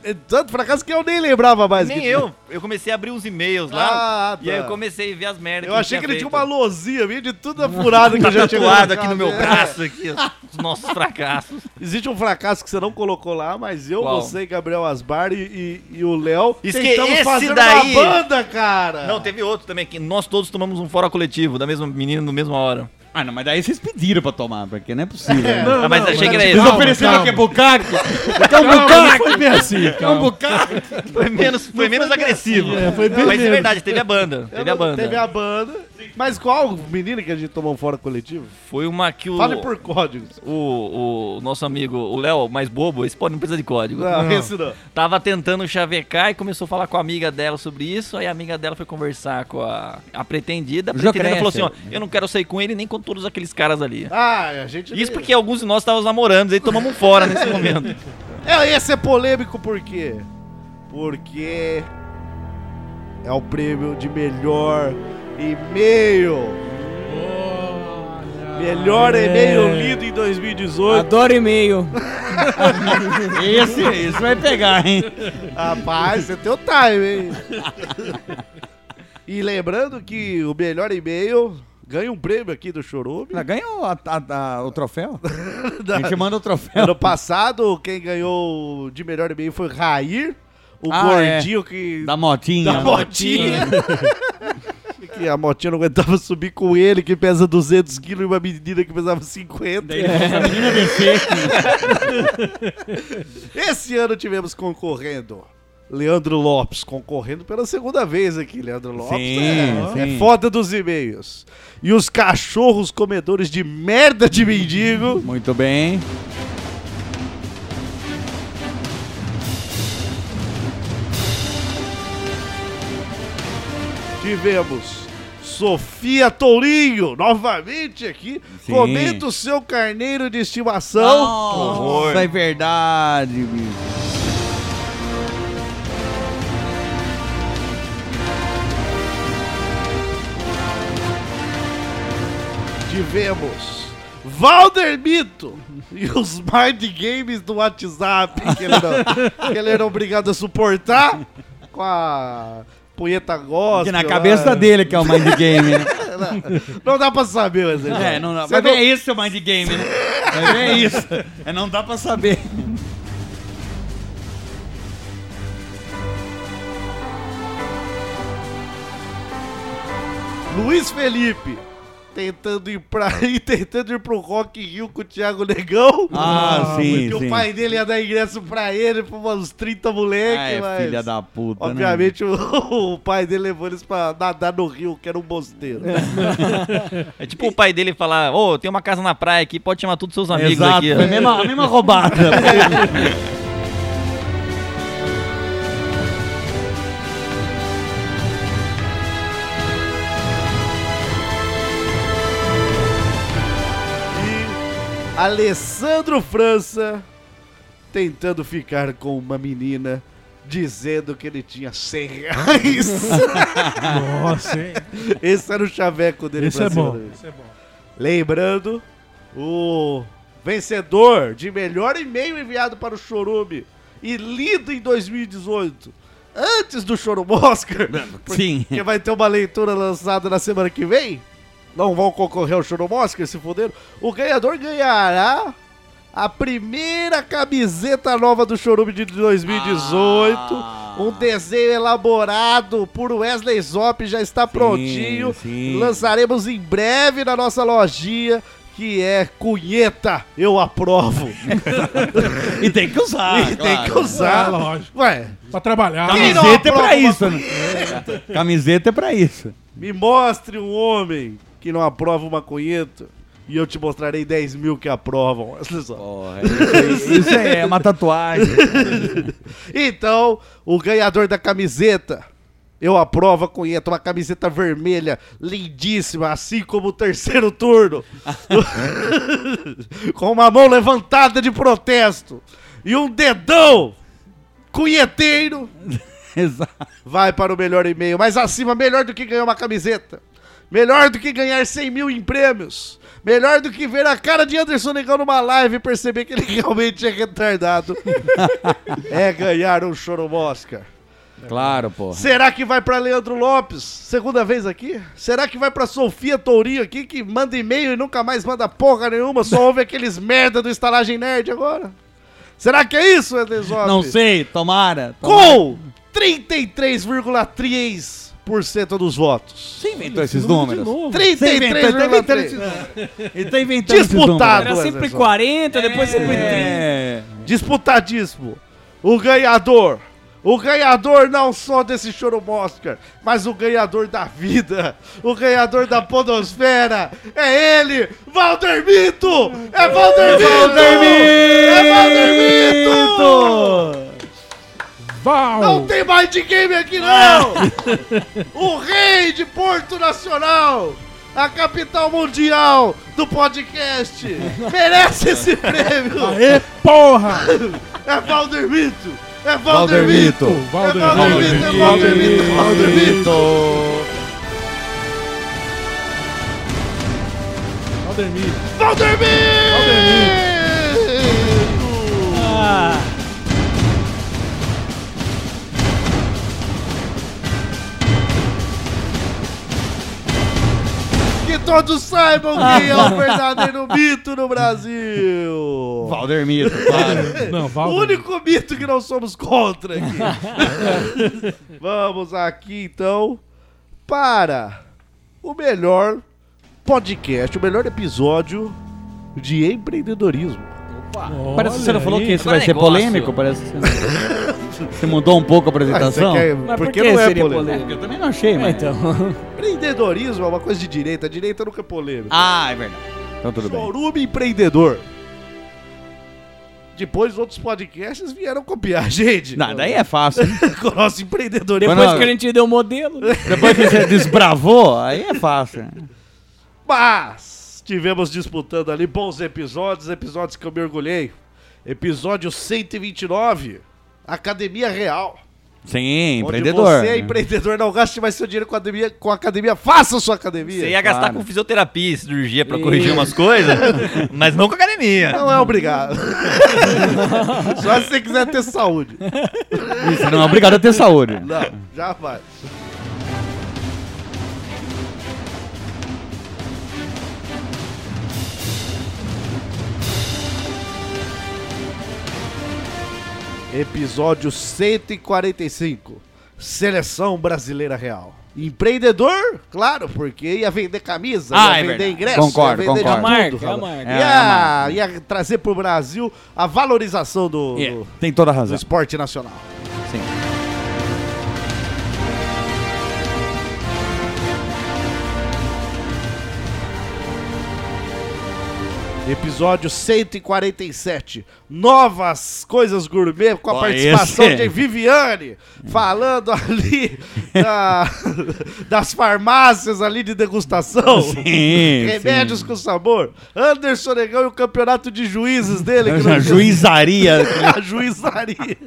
t- tanto fracasso que eu nem lembrava mais. Nem que eu. Eu comecei a abrir uns e-mails lá. Ah, E aí eu tá. comecei a ver as merdas Eu achei que ele tinha uma lozinha minha de tudo furado que eu já tinha tatuado aqui no meu É. braço, aqui, os nossos fracassos. Existe um fracasso que você não colocou lá, mas eu, Qual? você, Gabriel Asbar e, e- e o Léo tentamos esse fazer daí- uma banda, cara. Não, teve outro também, que nós todos tomamos um fora coletivo, da mesma menina, na mesma hora. Ah, não, mas daí vocês pediram pra tomar, porque não é possível. né? Ah, mas achei que era Eles esse. ofereceram o quê? Bucaque? Quer um Calma, não bucaque? foi bem assim, Quer um calma. bucaque? Foi menos, foi menos agressivo. É, foi bem Mas é verdade, teve a banda. Teve a não- banda. Teve a banda. Mas qual menina que a gente tomou fora coletivo? Foi uma que o. Fale por códigos. O, o nosso amigo, o Léo, mais bobo, esse pode não precisa de código. Não, esse não. Tava tentando chavecar e começou a falar com a amiga dela sobre isso. Aí a amiga dela foi conversar com a, a pretendida. A pretendida falou assim: ó, eu não quero sair com ele nem com todos aqueles caras ali. Ah, a gente... Isso porque alguns de nós estávamos namorando, aí tomamos um fora nesse momento. É, esse é polêmico por quê? Porque é o prêmio de melhor e-mail. Melhor e-mail lido em 2018. Adoro e-mail. Esse, esse vai pegar, hein? Rapaz, você tem o time, hein? e lembrando que o melhor e-mail ganha um prêmio aqui do Chorume. Ela ganhou a- a- a- o troféu? A gente manda o troféu. Ano passado, quem ganhou de melhor e-mail foi Rair, o Ah, gordinho que. Da motinha. da motinha. que a motinha não aguentava subir com ele, que pesa 200 quilos, e uma menina que pesava 50. Daí fez a menina. Esse ano tivemos concorrendo. Leandro Lopes concorrendo pela segunda vez aqui, Leandro Lopes. Sim, é, sim. é foda dos e-mails. E os cachorros comedores de merda de mendigo. Muito bem. Tivemos Sofia Tourinho, novamente aqui. Sim. Comenta o seu carneiro de estimação. Nossa, é verdade, bicho. Tivemos Valder Mito e os mind games do WhatsApp que ele, não, que ele era obrigado a suportar com a punheta. Porque na cabeça lá. dele que é o mind game, né? Não dá pra saber, mas É, não dá. Ver, não- é isso o mind game, né? É isso. É, não dá pra saber. Luiz Felipe tentando ir pra ir tentando ir pro Rock in Rio com o Thiago Negão. Ah, sim, Porque sim. o pai dele ia dar ingresso pra ele, pra uns 30 moleque, Ah, é mas... filha da puta, né? Obviamente o, o pai dele levou eles pra nadar no rio, que era um bosteiro. É tipo o pai dele falar, ô, tem uma casa na praia aqui, pode chamar todos os seus amigos Exato, aqui. foi a mesma, a mesma roubada. Alessandro França tentando ficar com uma menina dizendo que ele tinha 100 reais. Nossa, hein? Esse era o chaveco dele Esse pra é bom. Esse é bom. Lembrando, o vencedor de melhor e-mail enviado para o Chorume e lido em 2018, antes do Chorume Oscar, Sim. que vai ter uma leitura lançada na semana que vem, não vão concorrer ao Chorume Oscar, se fuderam, o ganhador ganhará a primeira camiseta nova do Chorume de 2018, Ah. um desenho elaborado por Wesley Zop, já está prontinho, sim. lançaremos em breve na nossa lojinha, que é Cunheta, eu aprovo. E tem que usar. e tem que usar. lógico. Ué, Pra trabalhar. Camiseta é pra uma isso, né? Camiseta é pra isso. me mostre um homem que não aprova uma cunheta e eu te mostrarei 10 mil que aprovam. Olha só. Porra, isso, isso aí é uma tatuagem. Então, o ganhador da camiseta, eu aprovo a cunheta, uma camiseta vermelha, lindíssima, assim como o terceiro turno. Com uma mão levantada de protesto e um dedão cunheteiro. Exato. vai para o melhor e-mail. Mas acima, melhor do que ganhar uma camiseta. Melhor do que ganhar 100 mil em prêmios. Melhor do que ver a cara de Anderson Negão numa live e perceber que ele realmente é retardado. é ganhar um choro Oscar. Claro, porra. Será que vai pra Leandro Lopes? Segunda vez aqui? Será que vai pra Sofia Tourinho aqui, que manda e-mail e nunca mais manda porra nenhuma? Só ouve aqueles merda do Estalagem Nerd agora? Será que é isso, Edesope? Não sei, tomara. tomara. Com 33,3% dos votos. Você inventou esses números? Esses 33,3%. números. Ele tá inventando Disputado. números. Era sempre Wesley. 40, depois sempre 30. É. Disputadíssimo. O ganhador. O ganhador não só desse choro Oscar, mas o ganhador da vida. O ganhador da podosfera. É ele, Valder Mito! É Valder Mito! É Valder Mito! Val! Não tem mais de game aqui, não! o rei de Porto Nacional! A capital mundial do podcast! Merece esse prêmio! Aê, porra! É Valder Mito! É Valder Valder Mito! Mito. É Valder Mito! É Valder Mito! É Valder Mito! Valdemir. Valder Mito! Ah, todos saibam quem é o verdadeiro mito no Brasil! Valder Mito, claro. Não, O Valdemir. único mito que não somos contra aqui. Vamos aqui então para o melhor podcast, o melhor episódio de empreendedorismo. Parece que você não falou que esse Agora vai ser negócio. polêmico, parece que você... Você mudou um pouco a apresentação? Ah, quer- Mas por porque que não é seria polêmico. polêmico? Eu também não achei, mas... então. Empreendedorismo é uma coisa de direita, a direita nunca é polêmica. Ah, é verdade. Então tudo bem. Chorume empreendedor. Depois outros podcasts vieram copiar a gente. Não, daí é fácil. né? Com o nosso empreendedor. Quando- Depois que a gente deu o modelo. Depois que você desbravou, aí é fácil. Mas tivemos disputando ali bons episódios, episódios que eu mergulhei. Episódio 129, Academia Real. Sim, Onde empreendedor. você é empreendedor, não gaste mais seu dinheiro com a academia, com a academia faça sua academia. Você ia gastar Claro. com fisioterapia, cirurgia pra corrigir umas coisas, mas não com academia. Não é obrigado. Só se você quiser ter saúde. Você não é obrigado a ter saúde. Não, já vai. Episódio 145. Seleção Brasileira Real. Empreendedor? Claro, porque ia vender camisa, Ah, é ia vender verdade. ingresso, Concordo, ia vender concordo. de A marca, tudo, marca. É, Ia, a ia trazer pro Brasil a valorização do, É, do- tem toda a do razão. esporte nacional. Episódio 147. Novas coisas gourmet com a Ó, participação esse- de Viviane. Falando ali da- das farmácias ali de degustação. Sim, Remédios com sabor. Anderson Negão e o campeonato de juízes dele. que juizaria. A juizaria.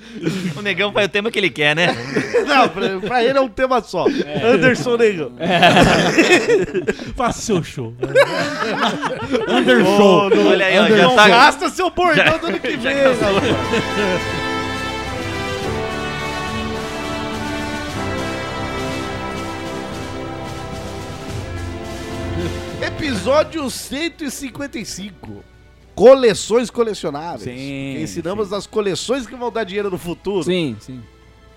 O negão faz o tema que ele quer, né? Não, pra, pra ele é um tema só. Anderson Negão. Faça seu show. Undershow. Olha aí, ó, Não já tá. gasta seu bordão do ano que vem. Episódio 155. Coleções colecionáveis. Sim, ensinamos as coleções que vão dar dinheiro no futuro. Sim, sim.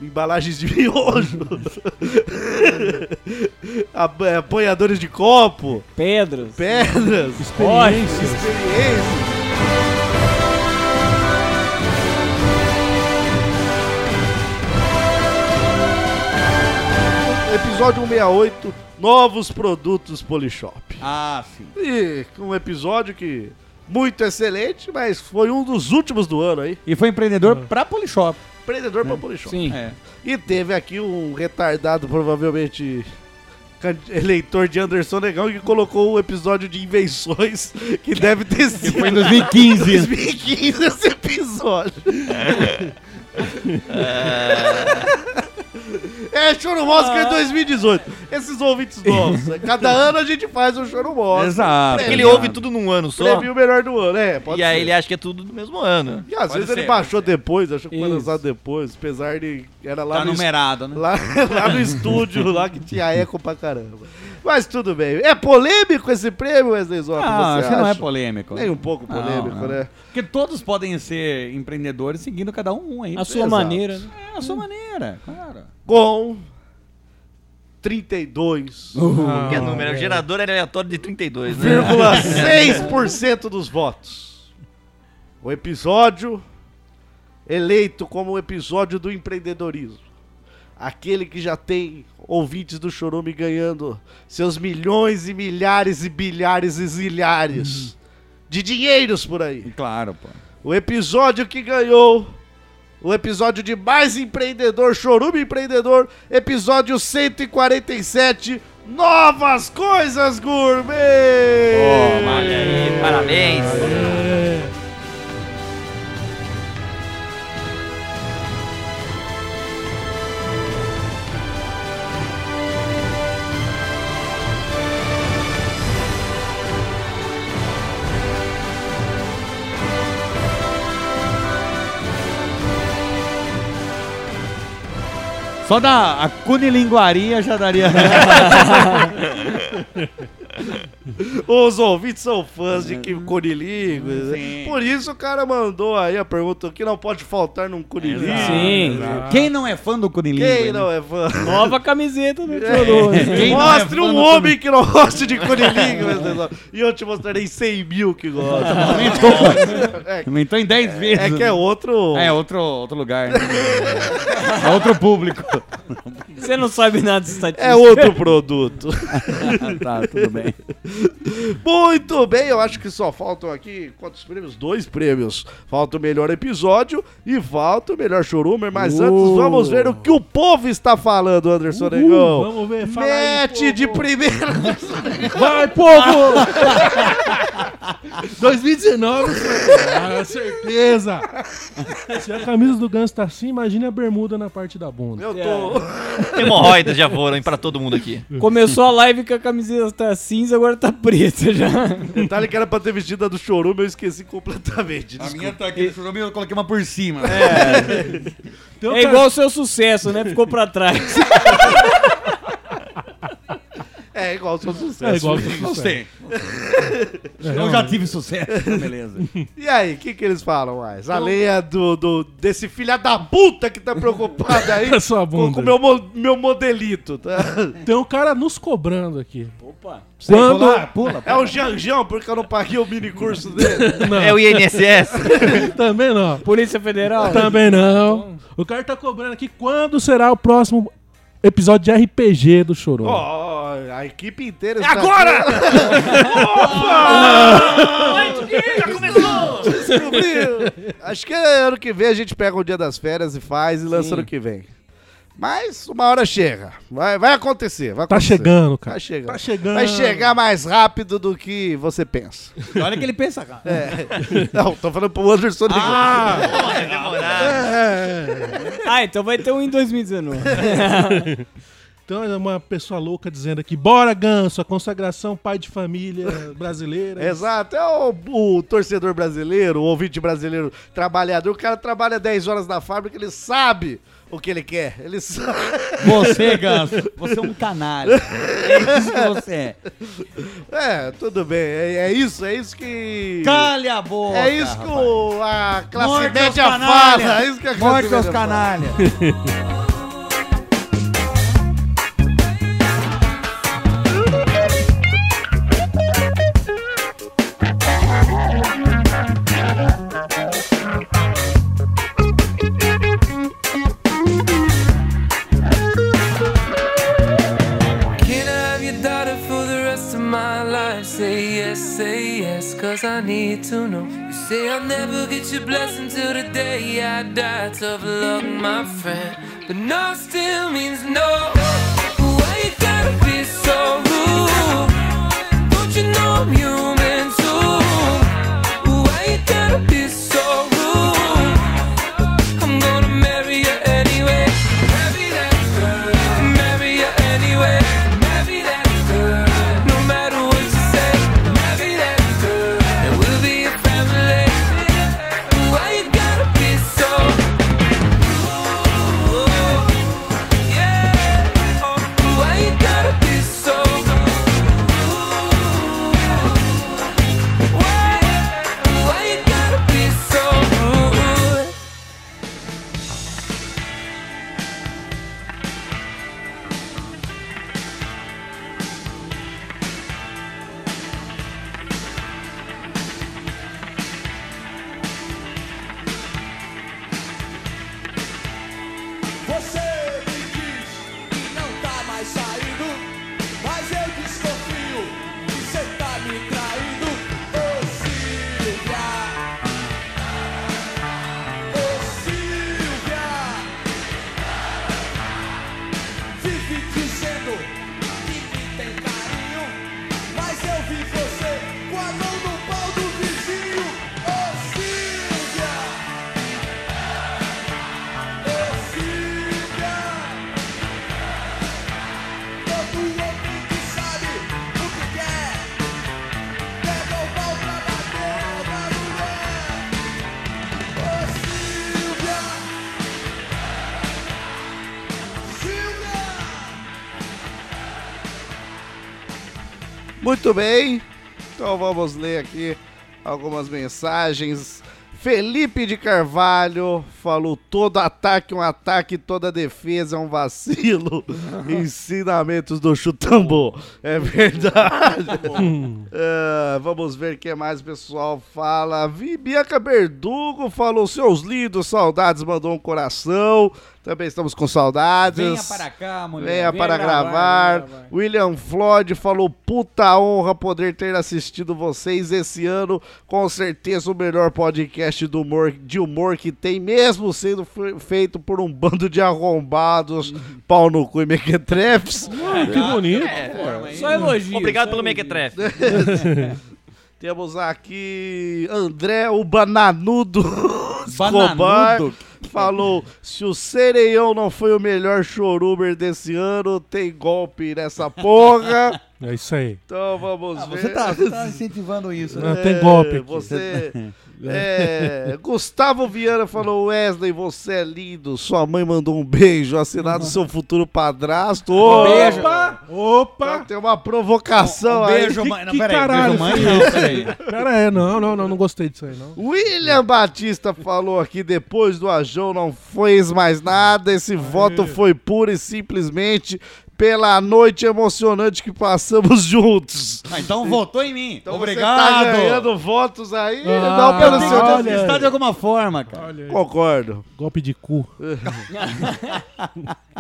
Embalagens de miojo. Ap- Apanhadores de copo. Pedras. Pedras. Experiências. Experiência. Episódio 168, novos produtos Polishop. Ah, sim. E um episódio que muito excelente, mas foi um dos últimos do ano aí. E foi empreendedor pra Polishop. Empreendedor para Polishop. Sim. É. E teve aqui um retardado, provavelmente eleitor de Anderson Negão, que colocou o episódio de invenções, que deve ter sido Foi em 2015. 2015 esse episódio. É, Choro Mosca em 2018. Esses ouvintes novos. né? Cada ano a gente faz um Choro Mosca. Exato. Porque ele ouve tudo num ano só. Prêmio melhor do ano, é. Pode E aí ser. ele acha que é tudo do mesmo ano. E às Pode vezes ele ser, baixou depois, achou que foi lançado depois, apesar de. Era lá Tá no numerado, né? Lá, lá no estúdio, lá que tinha eco pra caramba. Mas tudo bem. É polêmico esse prêmio, Wesley Zota? Ah, acho que não é polêmico. Nem um pouco Não, polêmico, não. né? Porque todos podem ser empreendedores seguindo cada um aí. A sua Exato. maneira. né? É, a sua maneira, claro. Com 32,6% Ah, Que é número, é o gerador aleatório de 32, né? dos votos. O episódio eleito como o episódio do empreendedorismo. Aquele que já tem ouvintes do Chorume ganhando seus milhões e milhares e bilhares e zilhares de dinheiros por aí. Claro, pô. O episódio que ganhou. O episódio de mais empreendedor, Chorume Empreendedor, episódio 147, Novas Coisas Gourmet! Olha aí, parabéns. Só da a cunilinguaria já daria. Os ouvintes são fãs de que Cunilingo. né? Por isso o cara mandou aí a pergunta: o que não pode faltar num Cunilingo? Sim. Quem não é fã do cunilingo? Quem né? não é fã? Nova camiseta do Chorô. Quem não Mostre é um homem que não gosta de Zó. e eu te mostrarei 100 mil que gostam. é, Aumentou em 10 vezes. é que é outro. É, outro, outro lugar. né? é outro público. Você não sabe nada de estatística. É outro produto. tá, tudo bem. Muito bem, eu acho que só faltam aqui quantos prêmios? Dois prêmios. Falta o melhor episódio e falta o melhor chorumer. Mas Uh. antes, vamos ver o que o povo está falando, Anderson Negão. Vamos ver, fala aí, Mete de povo. primeira. Vai, povo! 2019, ah, certeza! Se a camisa do Ganso tá assim, imagine a bermuda na parte da bunda. Eu tô. Hemorroidas já foram hein, pra todo mundo aqui. Começou a live com a camiseta tá cinza, agora tá preta já. Detalhe que era pra ter vestido a do chorume, eu esqueci completamente. A desculpa. minha tá aqui, eu coloquei uma por cima. É cara- igual o seu sucesso, né? Ficou pra trás. É igual o seu sucesso. É igual Não sei. É, Eu já tive sucesso. Beleza. E aí, o que, que eles falam mais? Além é do, do- desse filha da puta que tá preocupado aí Com a o meu, mo- meu modelito, tá? Tem um cara nos cobrando aqui. Opa. Quando... Pula, pula. É o Janjão, porque eu não paguei o mini curso dele. Não, É o INSS. também não. Polícia Federal. Também não. O cara tá cobrando aqui quando será o próximo episódio de RPG do Chorão. Ó, a equipe inteira É agora! Já começou! Descobriu! Acho que ano que vem a gente pega o dia das férias e faz e lança ano que vem. Mas uma hora chega. Vai, vai acontecer. Vai Tá acontecer. chegando, cara. Vai chegando. Tá chegando. Vai chegar mais rápido do que você pensa. Olha que ele pensa, cara. É. Não, tô falando pro Anderson Ah, Porra, demorado. Ah, então vai ter um em 2019. então é uma pessoa louca dizendo aqui: bora, Ganso, a consagração pai de família brasileira. Exato, é o, o torcedor brasileiro, o ouvinte brasileiro trabalhador. O cara trabalha 10 horas na fábrica, ele sabe o que ele quer. Ele sabe. Você, Ganso, você é um canalha. É isso que você é. É, tudo bem. É, é isso, é isso que. Calha a boca. é isso que o, a classe Morte média fala. É isso que a classe Morte aos média fala. canalha. I need to know. You say I'll never get your blessing till the day I die. Tough luck, my friend. But no still means no. Why you gotta be so rude? Don't you know I'm human too? Why you gotta be so Muito bem. Então vamos ler aqui algumas mensagens. Felipe de Carvalho falou: todo ataque é um ataque, toda defesa é um vacilo. Ensinamentos do Chutambô. É verdade. Ah, vamos ver o que mais o pessoal fala. Bianca Verdugo falou: seus lindos, saudades, mandou um coração. Também estamos com saudades. Venha para cá, mulher. Venha Venha para gravar, gravar. William Floyd falou: puta honra poder ter assistido vocês esse ano. Com certeza o melhor podcast do humor, de humor que tem, mesmo sendo fe- feito por um bando de arrombados, pau no cu e mequetrefes. Que bonito. Só elogio. Obrigado só pelo. Mequetrefe. Temos aqui André, o Bananudo Escobar. Falou: se o Sereião não foi o melhor choruber desse ano, tem golpe nessa porra. É isso aí. Então vamos ver. Você tá, você tá incentivando isso, né? Não, tem golpe aqui. Você. É, Gustavo Viana falou: Wesley, você é lindo. Sua mãe mandou um beijo, assinado seu futuro padrasto. Ô, beijo. Opa! Tem uma provocação Um aí. beijo, que- mãe. Não, que peraí. caralho, Beijo, mãe, não, peraí. Cara, é, não, não, não, não gostei disso aí, não. William Batista falou aqui depois do Ajão não fez mais nada. Esse voto foi pura e simplesmente pela noite emocionante que passamos juntos. Ah, então votou em mim. Então Obrigado. Você tá ganhando votos aí, Ah, não pelo seu olha. conquistar de alguma forma, cara. Concordo. Golpe de cu.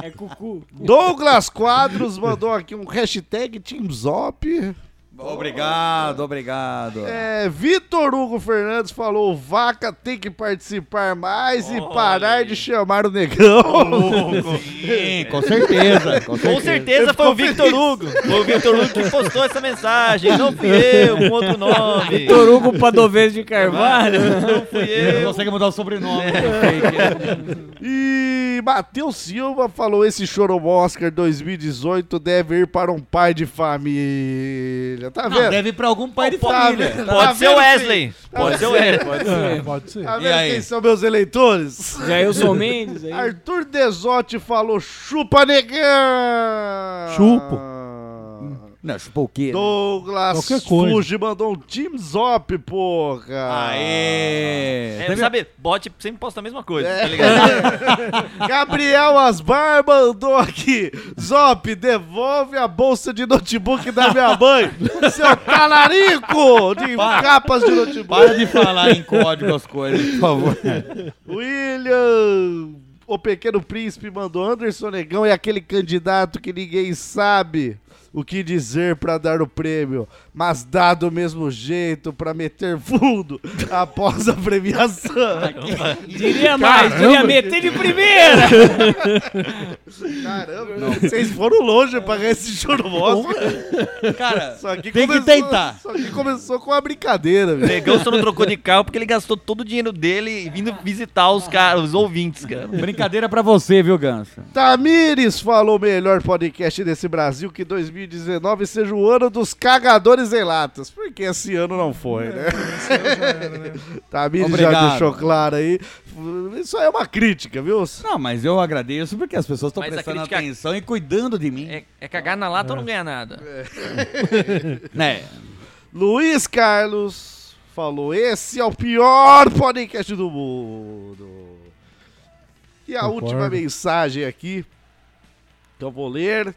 É cucu. Douglas Quadros mandou aqui um hashtag TeamZop. Obrigado, obrigado. É, Vitor Hugo Fernandes falou: Vaca tem que participar mais e parar de chamar o negão. Sim, com certeza. Com Com certeza. certeza foi o Victor Hugo. Foi o Victor Hugo que postou essa mensagem. Não fui eu, com outro nome. Vitor Hugo Padovez de Carvalho. Não fui Não eu. consegue mudar o sobrenome. fake. E Matheus Silva falou: esse Choromó Oscar 2018 deve ir para um pai de família. Tá Não, vendo? deve ir pra algum pai de Tá família. vendo? Pode Tá ser o vendo, Wesley. Pode ser o Wesley. É, pode ser. Tá E vendo aí? quem são meus eleitores? Jailson Mendes aí. Arthur Desotti falou: chupa negão! Chupo. Não, chupou o quê? né? Douglas Qualquer coisa. Fuji mandou um Team Zop, porra! Aê! É, sabe, bot sempre posta a mesma coisa, É. tá ligado? Gabriel Asbar mandou aqui. Zop, devolve a bolsa de notebook da minha mãe. Seu talarico de capas de notebook. Para de falar em código as coisas, por favor. William, o pequeno príncipe mandou Anderson Negão é aquele candidato que ninguém sabe o que dizer pra dar o prêmio, mas dá do mesmo jeito pra meter fundo após a premiação. Diria mais, diria meter de primeira. Caramba, vocês foram longe pra ganhar esse choro Cara, Só que tem que começou- tentar. Só que começou com uma brincadeira, O velho. Negão só não trocou de carro porque ele gastou todo o dinheiro dele vindo visitar os caras, os ouvintes, cara. Brincadeira pra você, viu, Ganso? Tamires falou melhor podcast desse Brasil que 2019 seja o ano dos cagadores em latas. Porque esse ano não foi, né? Tamires já Obrigado. deixou claro aí. Isso aí é uma crítica, viu? Não, mas eu agradeço porque as pessoas estão prestando crítica- atenção e cuidando de mim. É, é cagar na lata ou não ganha nada? Né? Luiz Carlos falou: esse é o pior podcast do mundo. E a Concordo. última mensagem aqui, que eu vou ler.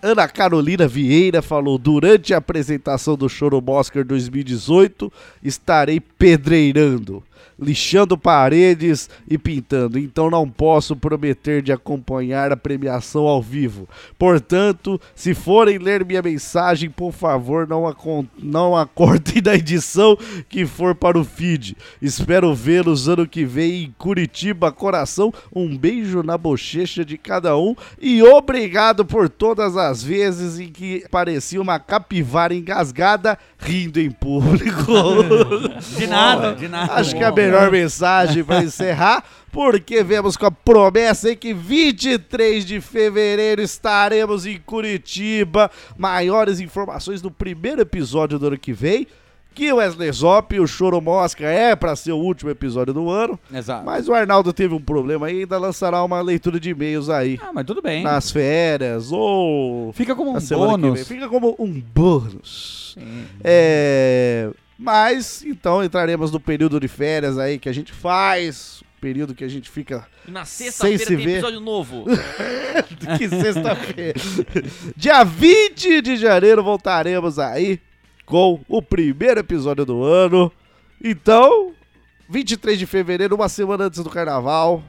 Ana Carolina Vieira falou: durante a apresentação do Choro Oscar 2018, estarei pedreirando, lixando paredes e pintando. Então não posso prometer de acompanhar a premiação ao vivo. Portanto, se forem ler minha mensagem, por favor, não a, não da edição que for para o feed. Espero vê-los ano que vem em Curitiba, coração. Um beijo na bochecha de cada um e obrigado por todas as vezes em que parecia uma capivara engasgada rindo em público. De nada, de nada. Acho que é a melhor mensagem para encerrar, porque vemos com a promessa aí que 23 de fevereiro estaremos em Curitiba. Maiores informações no primeiro episódio do ano que vem. Que o Wesley Zop o Choro Mosca é para ser o último episódio do ano. Exato. Mas o Arnaldo teve um problema aí, ainda lançará uma leitura de e-mails aí. Ah, mas tudo bem. Nas férias ou Fica como um bônus. Fica como um bônus. É, mas então entraremos no período de férias aí que a gente faz, período que a gente fica na sexta-feira se tem ver. episódio novo. que sexta-feira. Dia 20 de janeiro voltaremos aí com o primeiro episódio do ano. Então, 23 de fevereiro, uma semana antes do carnaval.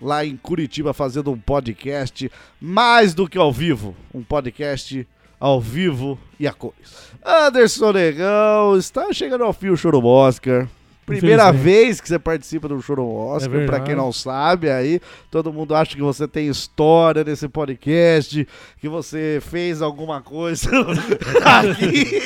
lá em Curitiba fazendo um podcast mais do que ao vivo. Um podcast ao vivo e a cores. Anderson Negão, está chegando ao fim o Choro Oscar. Primeira vez que você participa do Choro Oscar, É pra verdade. quem não sabe, aí todo mundo acha que você tem história nesse podcast, que você fez alguma coisa aqui.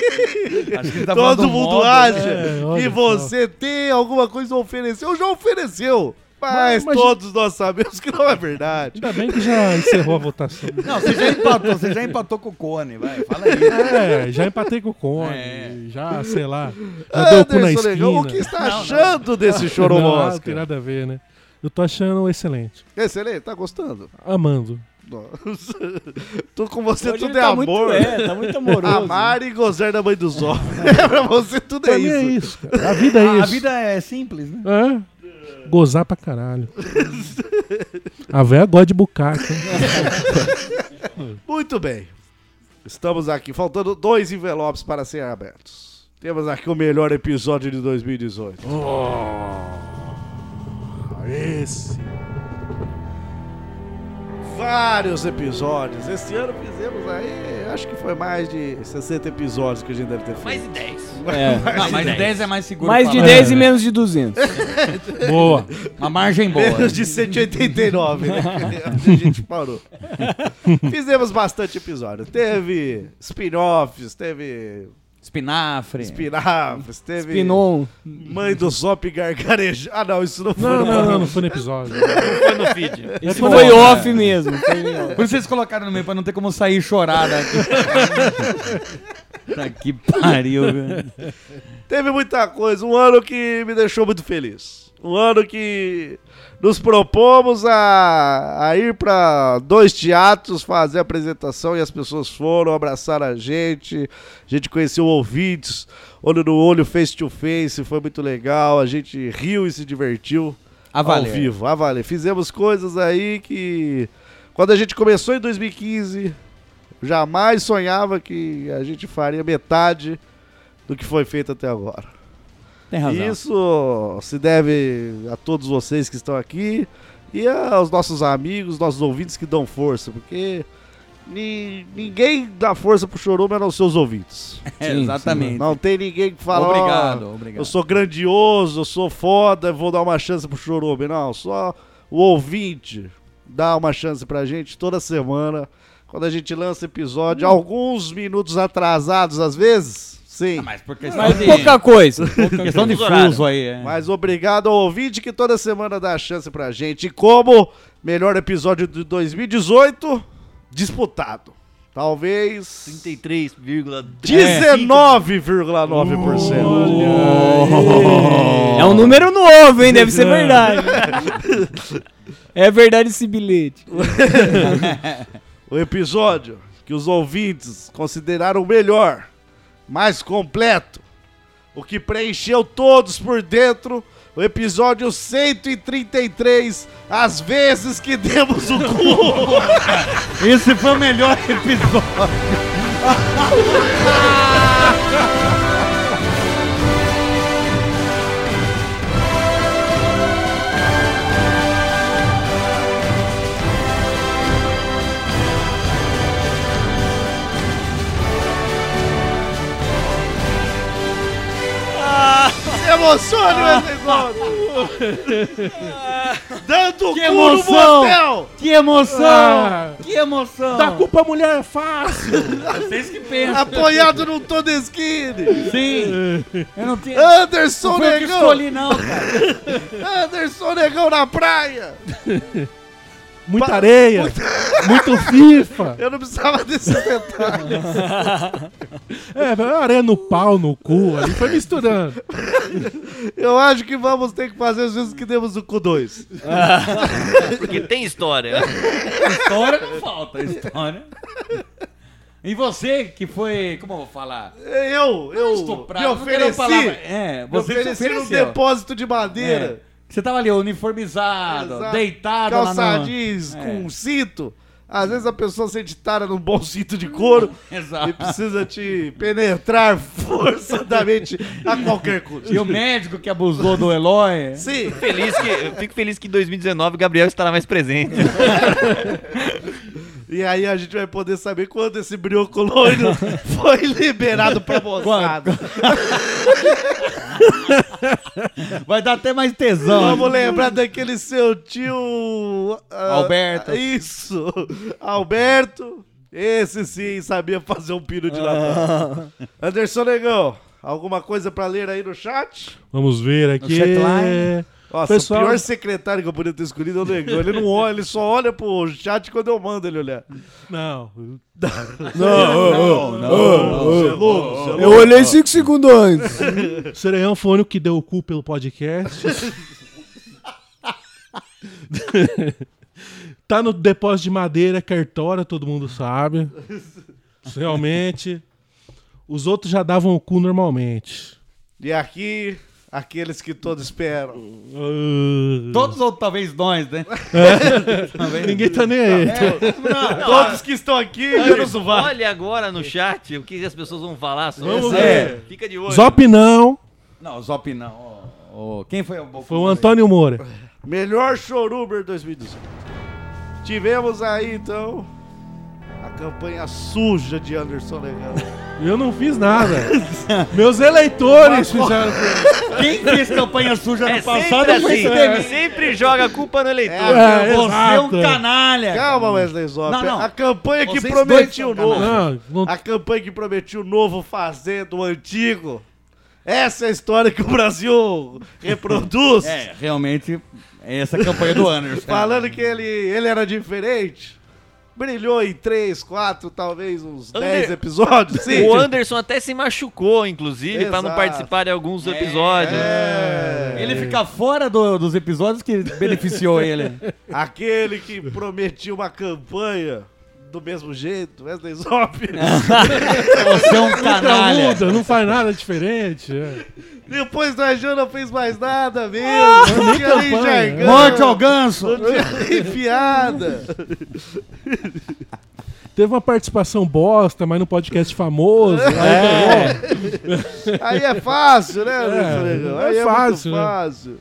Acho que ele tá todo do mundo modo, né? acha É, que você tem alguma coisa a oferecer. Eu já ofereceu, mas, Mas- todos nós sabemos que não é verdade. Ainda bem que já encerrou a votação. Não, você já empatou, você já empatou com o Cone, vai, fala aí. É, já empatei com o Cone, É. já, sei lá, já deu o cu na esquina. o que está achando desse Choro Não, não tem nada a ver, né? Eu tô achando excelente. Excelente, tá gostando? Amando. Nossa. Tudo com você, Hoje tudo é tá amor. Muito, é, tá muito amoroso. Amar e gozar da mãe dos homens. É, pra você tudo é Pra é isso. isso, cara. A vida é A, isso. a vida é simples, né? É. Gozar pra caralho. A véia gosta de bucaque. Muito bem. Estamos aqui, faltando dois envelopes para serem abertos. Temos aqui o melhor episódio de 2018. Esse. Vários episódios. Esse ano fizemos aí, acho que foi mais de 60 episódios que a gente deve ter feito. Mais de 10. É. Não, mas 10 é mais seguro. Mais de falar. 10 e menos de 200. Boa. Uma margem boa. Menos de 189, né? Onde a gente parou. Fizemos bastante episódio. Teve spin-offs, teve Espinafre. spin-offs, teve Pinon. Mãe do Zop gargareja. Ah, não, isso não foi. Não, no- não, não, não foi no episódio. Foi no feed. Esse Foi foi off mesmo. Foi. Por isso vocês colocaram no meio, pra não ter como sair chorar daqui. tá que pariu, velho. Teve muita coisa. Um ano que me deixou muito feliz. Um ano que nos propomos a, a ir para dois teatros fazer a apresentação e as pessoas foram, abraçaram a gente. A gente conheceu ouvintes, olho no olho, face to face. Foi muito legal. A gente riu e se divertiu. A Ao valer. vivo, a valer. Fizemos coisas aí que. Quando a gente começou em 2015, jamais sonhava que a gente faria metade do que foi feito até agora. Tem razão. Isso se deve a todos vocês que estão aqui e aos nossos amigos, nossos ouvintes que dão força, porque ni- ninguém dá força pro Chorume a não ser os ouvintes. É, Sim, exatamente. Não tem ninguém que fala, Obrigado, "Ó, obrigado. eu sou grandioso, eu sou foda, vou dar uma chance pro Chorume. Não, só o ouvinte dá uma chance pra gente toda semana. Quando a gente lança episódio, alguns minutos atrasados às vezes, sim. Ah, Mas por questão Mas de, pouca coisa. questão de Fuso aí, é. Mas obrigado ao ouvinte que toda semana dá a chance pra gente. E como melhor episódio de 2018, disputado. Talvez 33,3. 19,9%. É um número novo, hein? Deve ser verdade. É verdade esse bilhete. O episódio que os ouvintes consideraram o melhor, mais completo, o que preencheu todos por dentro. O episódio 133, as vezes que demos o cu. Esse foi o melhor episódio. Se emociona esse episódio. Dando o cu no emoção. motel. Que emoção! Ah, Que emoção! dá culpa à mulher é fácil. Vocês que pensam. Apoiado no Todeskine. Sim. Eu não tenho. Anderson Não que Negão. escolhi, não, cara. Anderson Negão na praia. Muita Pa- areia. Muito FIFA. Eu não precisava desses detalhes. É, areia no pau, no cu. Ali foi misturando. Eu acho que vamos ter que fazer as vezes que demos o cu 2. Porque tem história. História não falta, história. E você que foi. Como eu vou falar? Eu, eu Estuprado, me ofereci. palavra- É, você ofereci num depósito de madeira. É. Você tava ali uniformizado, Exato. deitado lá Calça no... É. com cinto. Às vezes a pessoa sente tara num bom cinto de couro Exato. e precisa te penetrar forçadamente a qualquer custo. E o médico que abusou do Eloy. Sim, Feliz que, eu fico feliz que em 2019 o Gabriel estará mais presente. e aí a gente vai poder saber quando esse brioco loiro foi liberado pra moçada. Vai dar até mais tesão. Vamos lembrar daquele seu tio... ah, Alberto. Isso, Alberto. Esse sim sabia fazer um pino de Natal. Anderson Negão, alguma coisa pra ler aí no chat? Vamos ver aqui. chatline. Nossa, Pessoal- o pior secretário que eu podia ter escolhido é o Negão. Ele não olha, ele só olha pro chat quando eu mando ele olhar. Não. Não, não, Você é louco, você é Eu olhei 5 segundos antes. Sereião foi o único que deu o cu pelo podcast. tá no depósito de madeira, cartória, todo mundo sabe. Realmente. Os outros já davam o cu normalmente. E aqui, aqueles que todos esperam. Ah, Todos ou talvez nós, né? Ninguém tá nem aí. Todos que estão aqui, menos o VAR. Olha agora no chat o que as pessoas vão falar sobre Vamos essa- ver. Fica de olho. Zop não. Não, Zop não. Ô, ô, quem foi o Foi o Antônio Moura. Melhor Choruber 2018. Tivemos aí, então, a campanha suja de Anderson Negão. Eu não fiz nada. Meus eleitores fizeram. Quem fez campanha suja É no passado sempre foi assim, esse sempre joga a culpa no eleitor. É, Você é um exato. canalha. Calma, Wesley Zop. Não, não. A campanha que Vocês prometia o novo. Não, não A campanha que prometia o novo fazendo o antigo. Essa é a história que o Brasil reproduz. É, realmente, é essa a campanha do Anderson. Falando que ele, ele era diferente. Brilhou em 3, 4, talvez uns Ander- 10 episódios. Sim. O Anderson até se machucou, inclusive, pra não participar de alguns episódios. É. Ele fica fora do- dos episódios que beneficiou ele. Aquele que prometia uma campanha do mesmo jeito, Wesley Zop. Você é um canalha. muda, não faz nada diferente. é. Depois da Jana não fez mais nada mesmo. Não tinha nem jargão. Morte ao ganso. Não tinha nem piada. Teve uma participação bosta, mas no podcast famoso. Aí ganhou. Aí é fácil, né, Anderson Negão? Aí é é, fácil, muito né? fácil.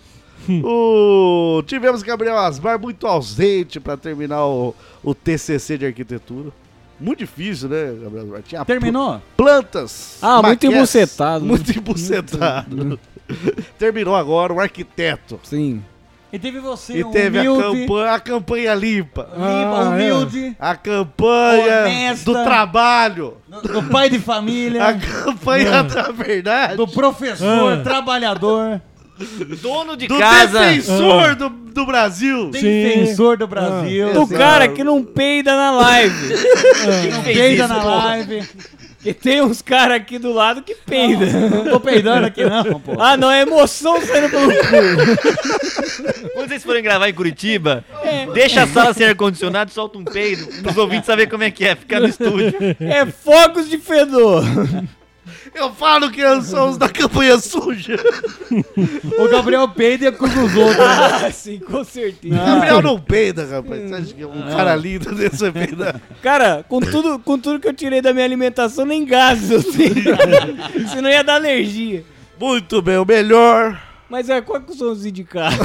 O... Tivemos Gabriel Asmar muito ausente pra terminar o, o TCC de arquitetura. Muito difícil, né, Gabriel Asmar? Tinha Terminou? plantas. Ah, muito embucetado. Muito embucetado. Terminou agora o arquiteto. Sim. E teve você, E um teve a humilde, campanha, a campanha limpa. limpa, Ah, é. humilde, A campanha Honesta. do trabalho. do, do pai de A família, campanha da verdade. do professor, Ah. trabalhador, Dono de do casa. defensor do, do Brasil. defensor do Brasil. Do Exato. cara que não peida na live. Não fez peida isso, na pô? live. Porque tem uns caras aqui do lado que peida. Não tô peidando aqui não, pô. Ah, não, é emoção saindo pelo cu. Quando vocês forem gravar em Curitiba, deixa a sala sem ar-condicionado e solta um peido. Os ouvintes saberem como é que é ficar no estúdio. É fogos de fedor. Eu falo que são os da campanha suja. O Gabriel peida e acusa os outros. Ah, sim, com certeza. Gabriel não peida, rapaz. Você acha que é um cara lindo desse vai peidar? Cara, com tudo, com tudo que eu tirei da minha alimentação, nem gases eu tenho. Senão ia dar alergia. Muito bem, o melhor. Mas é, qual que são os indicados?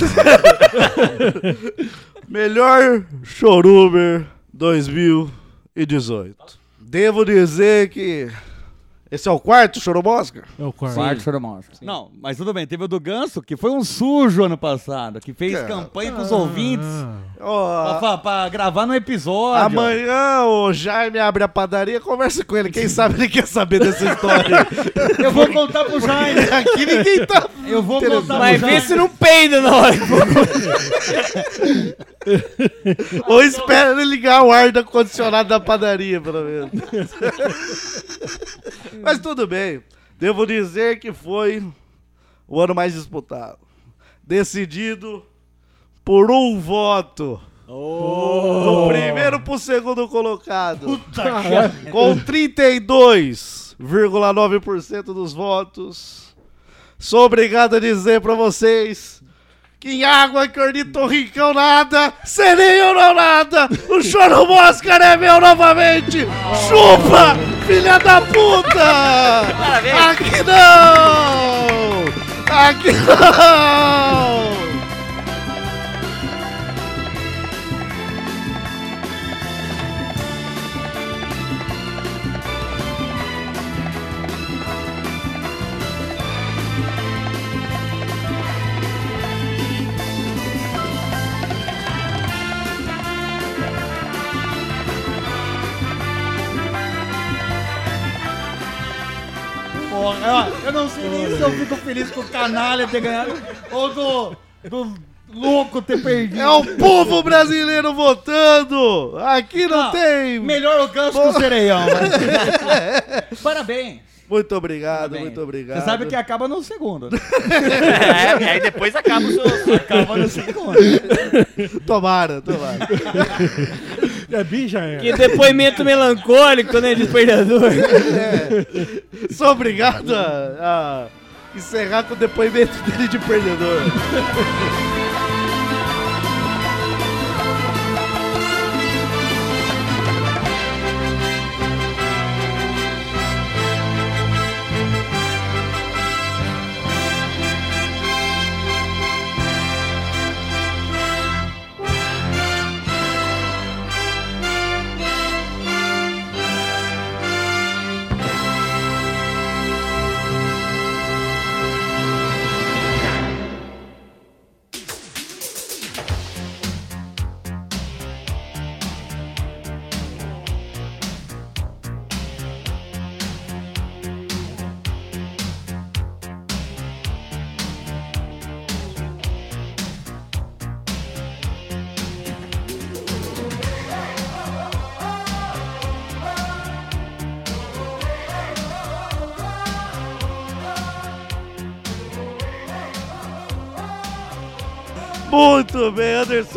Melhor Choruber 2018. Devo dizer que. Esse é o quarto Chorobosca? É o quarto. Quarto Choromosca. Não, mas tudo bem. Teve o do Ganso, que foi um sujo ano passado, que fez É. campanha com os ouvintes Ah, Ó, pra, pra gravar no episódio. amanhã o Jaime abre a padaria, conversa com ele. Quem sabe ele quer saber dessa história. Eu vou contar pro Jaime. Aqui ninguém tá. Eu vou contar pro Mas Jaime. vê se não peida na hora. Ou espera ele ligar o ar do condicionado da padaria, pelo menos. Mas tudo bem. Devo dizer que foi o ano mais disputado. Decidido por um voto. Do primeiro pro segundo colocado. Com 32,9% dos votos. Sou obrigado a dizer pra vocês que em água que ornitorrincão nada, sereio não nada, o choro mosca é meu novamente. Chupa, filha da puta! Aqui não! Aqui não! Se eu fico feliz com o canalha ter ganhado ou do, do louco ter perdido. É o povo brasileiro votando! Aqui não, Não, tem. Melhor o ganso que o sereião. mas- Parabéns. Muito obrigado, Parabéns. muito obrigado. Você sabe que acaba no segundo. né? É, e aí depois acaba o seu. Acaba no segundo. Tomara, tomara. É bi, já é. Que depoimento melancólico, né, de perdedor. Sou obrigado a, a encerrar com o depoimento dele de perdedor.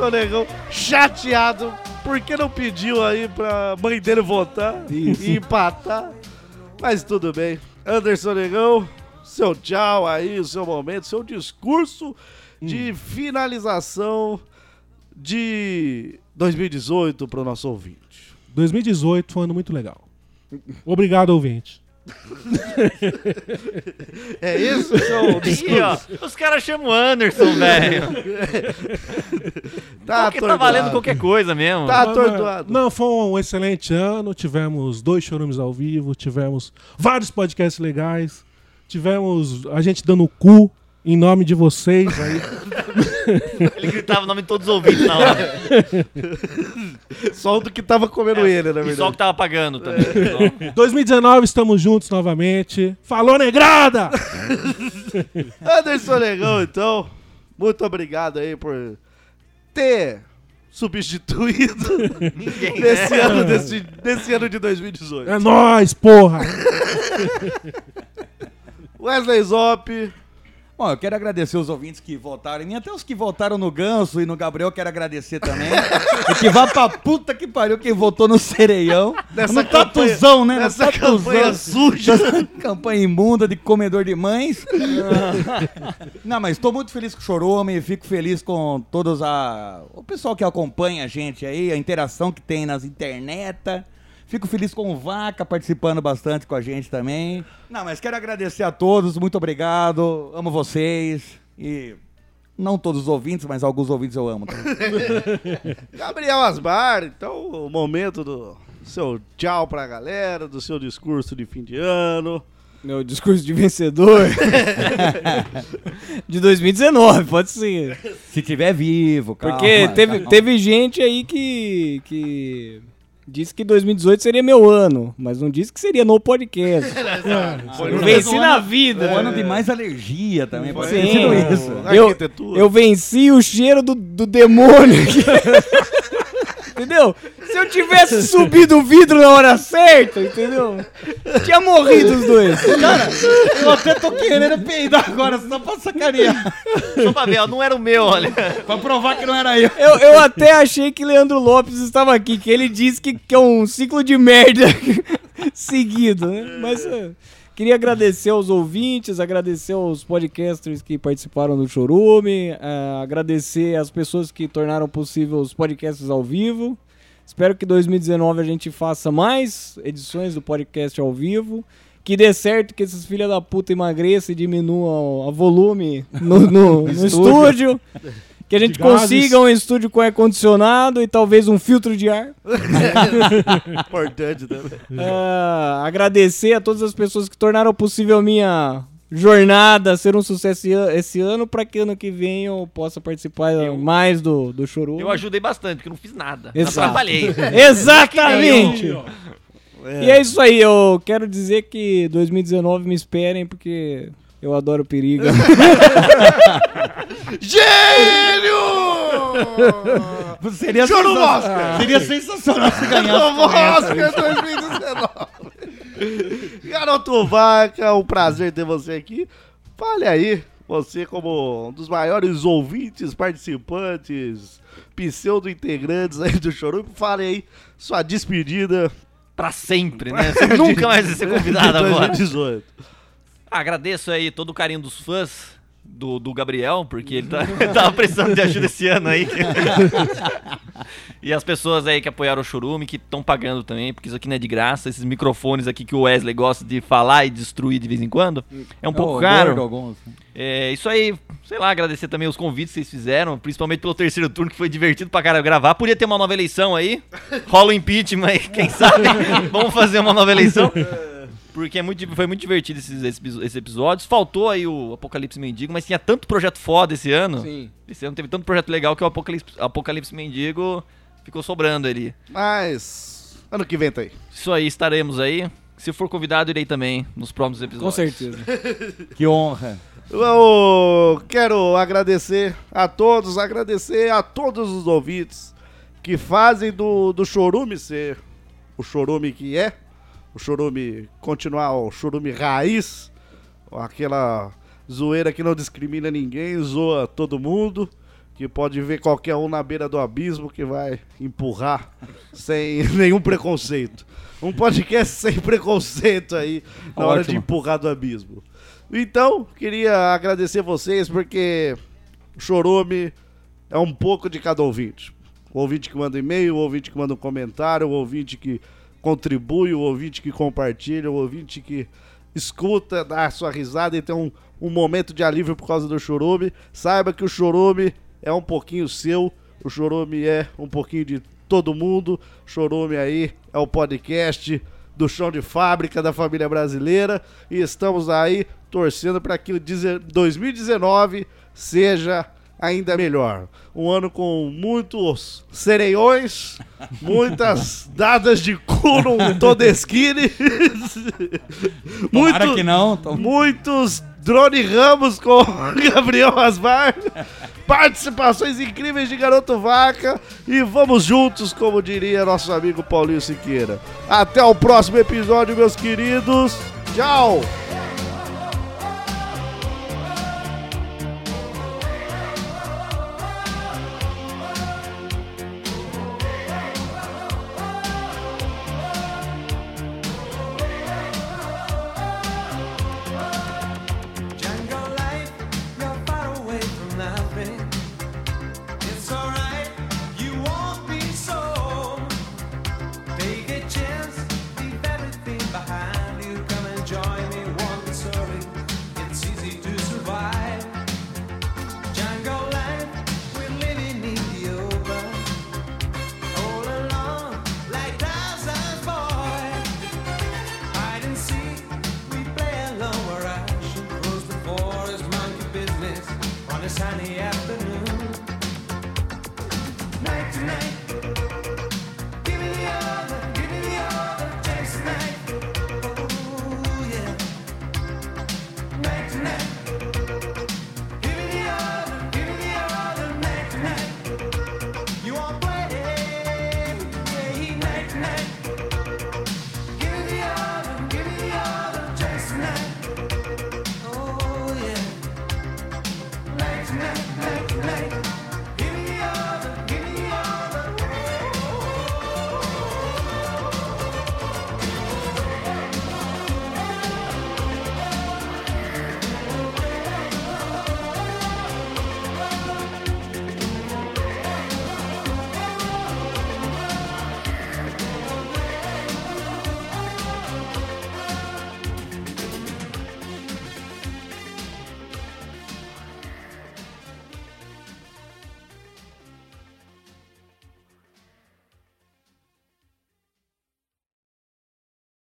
Anderson Negão, chateado, porque não pediu aí pra mãe dele votar e empatar. Mas tudo bem. Anderson Negão, seu tchau aí, o seu momento, seu discurso de finalização de 2018 pro nosso ouvinte. 2018 foi um ano muito legal. Obrigado, ouvinte. É isso, Ih, ó, os caras chamam Anderson, velho. Tá Porque tá valendo qualquer coisa mesmo. Tá atordoado. Não, foi um excelente ano. Tivemos dois chorumes ao vivo, tivemos vários podcasts legais, tivemos a gente dando o cu em nome de vocês aí. Ele gritava o nome de todos os ouvintes na hora. Só o do que tava comendo ele, na E só o verdade. que tava pagando também. Só. 2019 estamos juntos novamente. Falou, negrada! Anderson Negão, então, muito obrigado aí por ter substituído Ninguém, nesse né? ano, desse, nesse ano de 2018. É nóis, porra! Wesley Zop, Bom, eu quero agradecer os ouvintes que votaram em mim, até os que votaram no Ganso e no Gabriel, eu quero agradecer também. e que vá pra puta que pariu quem votou no Sereião. Nessa no campanha- Tatuzão, né? Nessa Tatuzão. campanha suja. Campanha imunda de comedor de mães. Não, mas estou muito feliz com o Chorume, fico feliz com todos a... o pessoal que acompanha a gente aí, a interação que tem nas internet. Fico feliz com o Vaca participando bastante com a gente também. Não, mas quero agradecer a todos, muito obrigado, amo vocês e não todos os ouvintes, mas alguns ouvintes eu amo. também. Gabriel Asbar, então o momento do seu tchau pra galera, do seu discurso de fim de ano. Meu discurso de vencedor. de 2019, pode ser. Se tiver vivo, calma. Porque teve, calma. teve gente aí que, que disse que 2018 seria meu ano, mas não disse que seria no podcast. eu venci na vida. Um ano de mais alergia também, pode Sim. isso. Eu, eu venci o cheiro do, do demônio. entendeu? Se eu tivesse subido o vidro na hora certa, entendeu? Tinha morrido os dois. Cara, eu até tô querendo peidar agora, só pra sacanear. Só pra ver, ó, não era o meu, olha. pra provar que não era eu. Eu, eu até achei que Leandro Lopes estava aqui, que ele disse que, que é um ciclo de merda seguido, né? Mas é, Queria agradecer aos ouvintes, agradecer aos podcasters que participaram do Chorume, eh, agradecer as pessoas que tornaram possível os podcasts ao vivo. Espero que 2019 a gente faça mais edições do podcast ao vivo. Que dê certo, que esses filha da puta emagreçam e diminuam o volume no, no- no estúdio. Que a gente consiga um estúdio com ar-condicionado e talvez um filtro de ar. Importante também. Ah, agradecer a todas as pessoas que tornaram possível a minha jornada ser um sucesso esse an- esse ano, para que ano que vem eu possa participar mais do, do Chorume. Eu ajudei bastante, porque eu não fiz nada. Exato. Só trabalhei. Exatamente! E é isso aí, eu quero dizer que 2019 me esperem, porque eu adoro perigo. Gênio! Seria Choro no sensa- Oscar! Seria sensacional se ganhasse. Com essa. Oscar 2019. Garoto Vaca, um prazer ter você aqui. Fale aí, você como um dos maiores ouvintes, participantes, pseudo-integrantes aí do Chorume, fale aí sua despedida. Pra sempre, né? Você nunca mais vai ser convidado agora. 2018. Agradeço aí todo o carinho dos fãs do, do Gabriel, porque ele, tá, ele tava precisando de ajuda esse ano aí. e as pessoas aí que apoiaram o Churume, que estão pagando também, porque isso aqui não é de graça. Esses microfones aqui que o Wesley gosta de falar e destruir de vez em quando, é um pouco Ô, caro. gordo. É, isso aí, sei lá, agradecer também os convites que vocês fizeram, principalmente pelo terceiro turno, que foi divertido pra caralho gravar. Podia ter uma nova eleição aí, rola o impeachment aí, quem sabe? Vamos fazer uma nova eleição. Porque é muito, foi muito divertido esses, esses, esses episódios. Faltou aí o Apocalipse Mendigo, mas tinha tanto projeto foda esse ano. Sim. Esse ano teve tanto projeto legal que o Apocalipse, Apocalipse Mendigo ficou sobrando ali. Mas, ano que vem tá aí. Isso aí, estaremos aí. Se for convidado, irei também nos próximos Com episódios. certeza. Que honra. Eu quero agradecer a todos, agradecer a todos os ouvintes que fazem do, do Chorume ser o Chorume que é, o Chorume continuar o Chorume raiz, aquela zoeira que não discrimina ninguém, zoa todo mundo, que pode ver qualquer um na beira do abismo que vai empurrar sem nenhum preconceito. Um podcast sem preconceito aí na hora de Ótimo. empurrar do abismo. Então, queria agradecer vocês porque o Chorume é um pouco de cada ouvinte. O ouvinte que manda e-mail, o ouvinte que manda um comentário, o ouvinte que contribui, o ouvinte que compartilha, o ouvinte que escuta, dá a sua risada e tem um, um momento de alívio por causa do Chorume. Saiba que o Chorume é um pouquinho seu, o Chorume é um pouquinho de todo mundo. Chorume aí é o podcast do chão de fábrica da família brasileira e estamos aí torcendo para que o deze- 2019 seja ainda melhor. Um ano com muitos sereiões, muitas dadas de cu num Todeschini, Tomara que não. Tom- muitos drone ramos com Gabriel Asmar, participações incríveis de Garoto Vaca e vamos juntos, como diria nosso amigo Paulinho Siqueira. Até o próximo episódio, meus queridos. Tchau!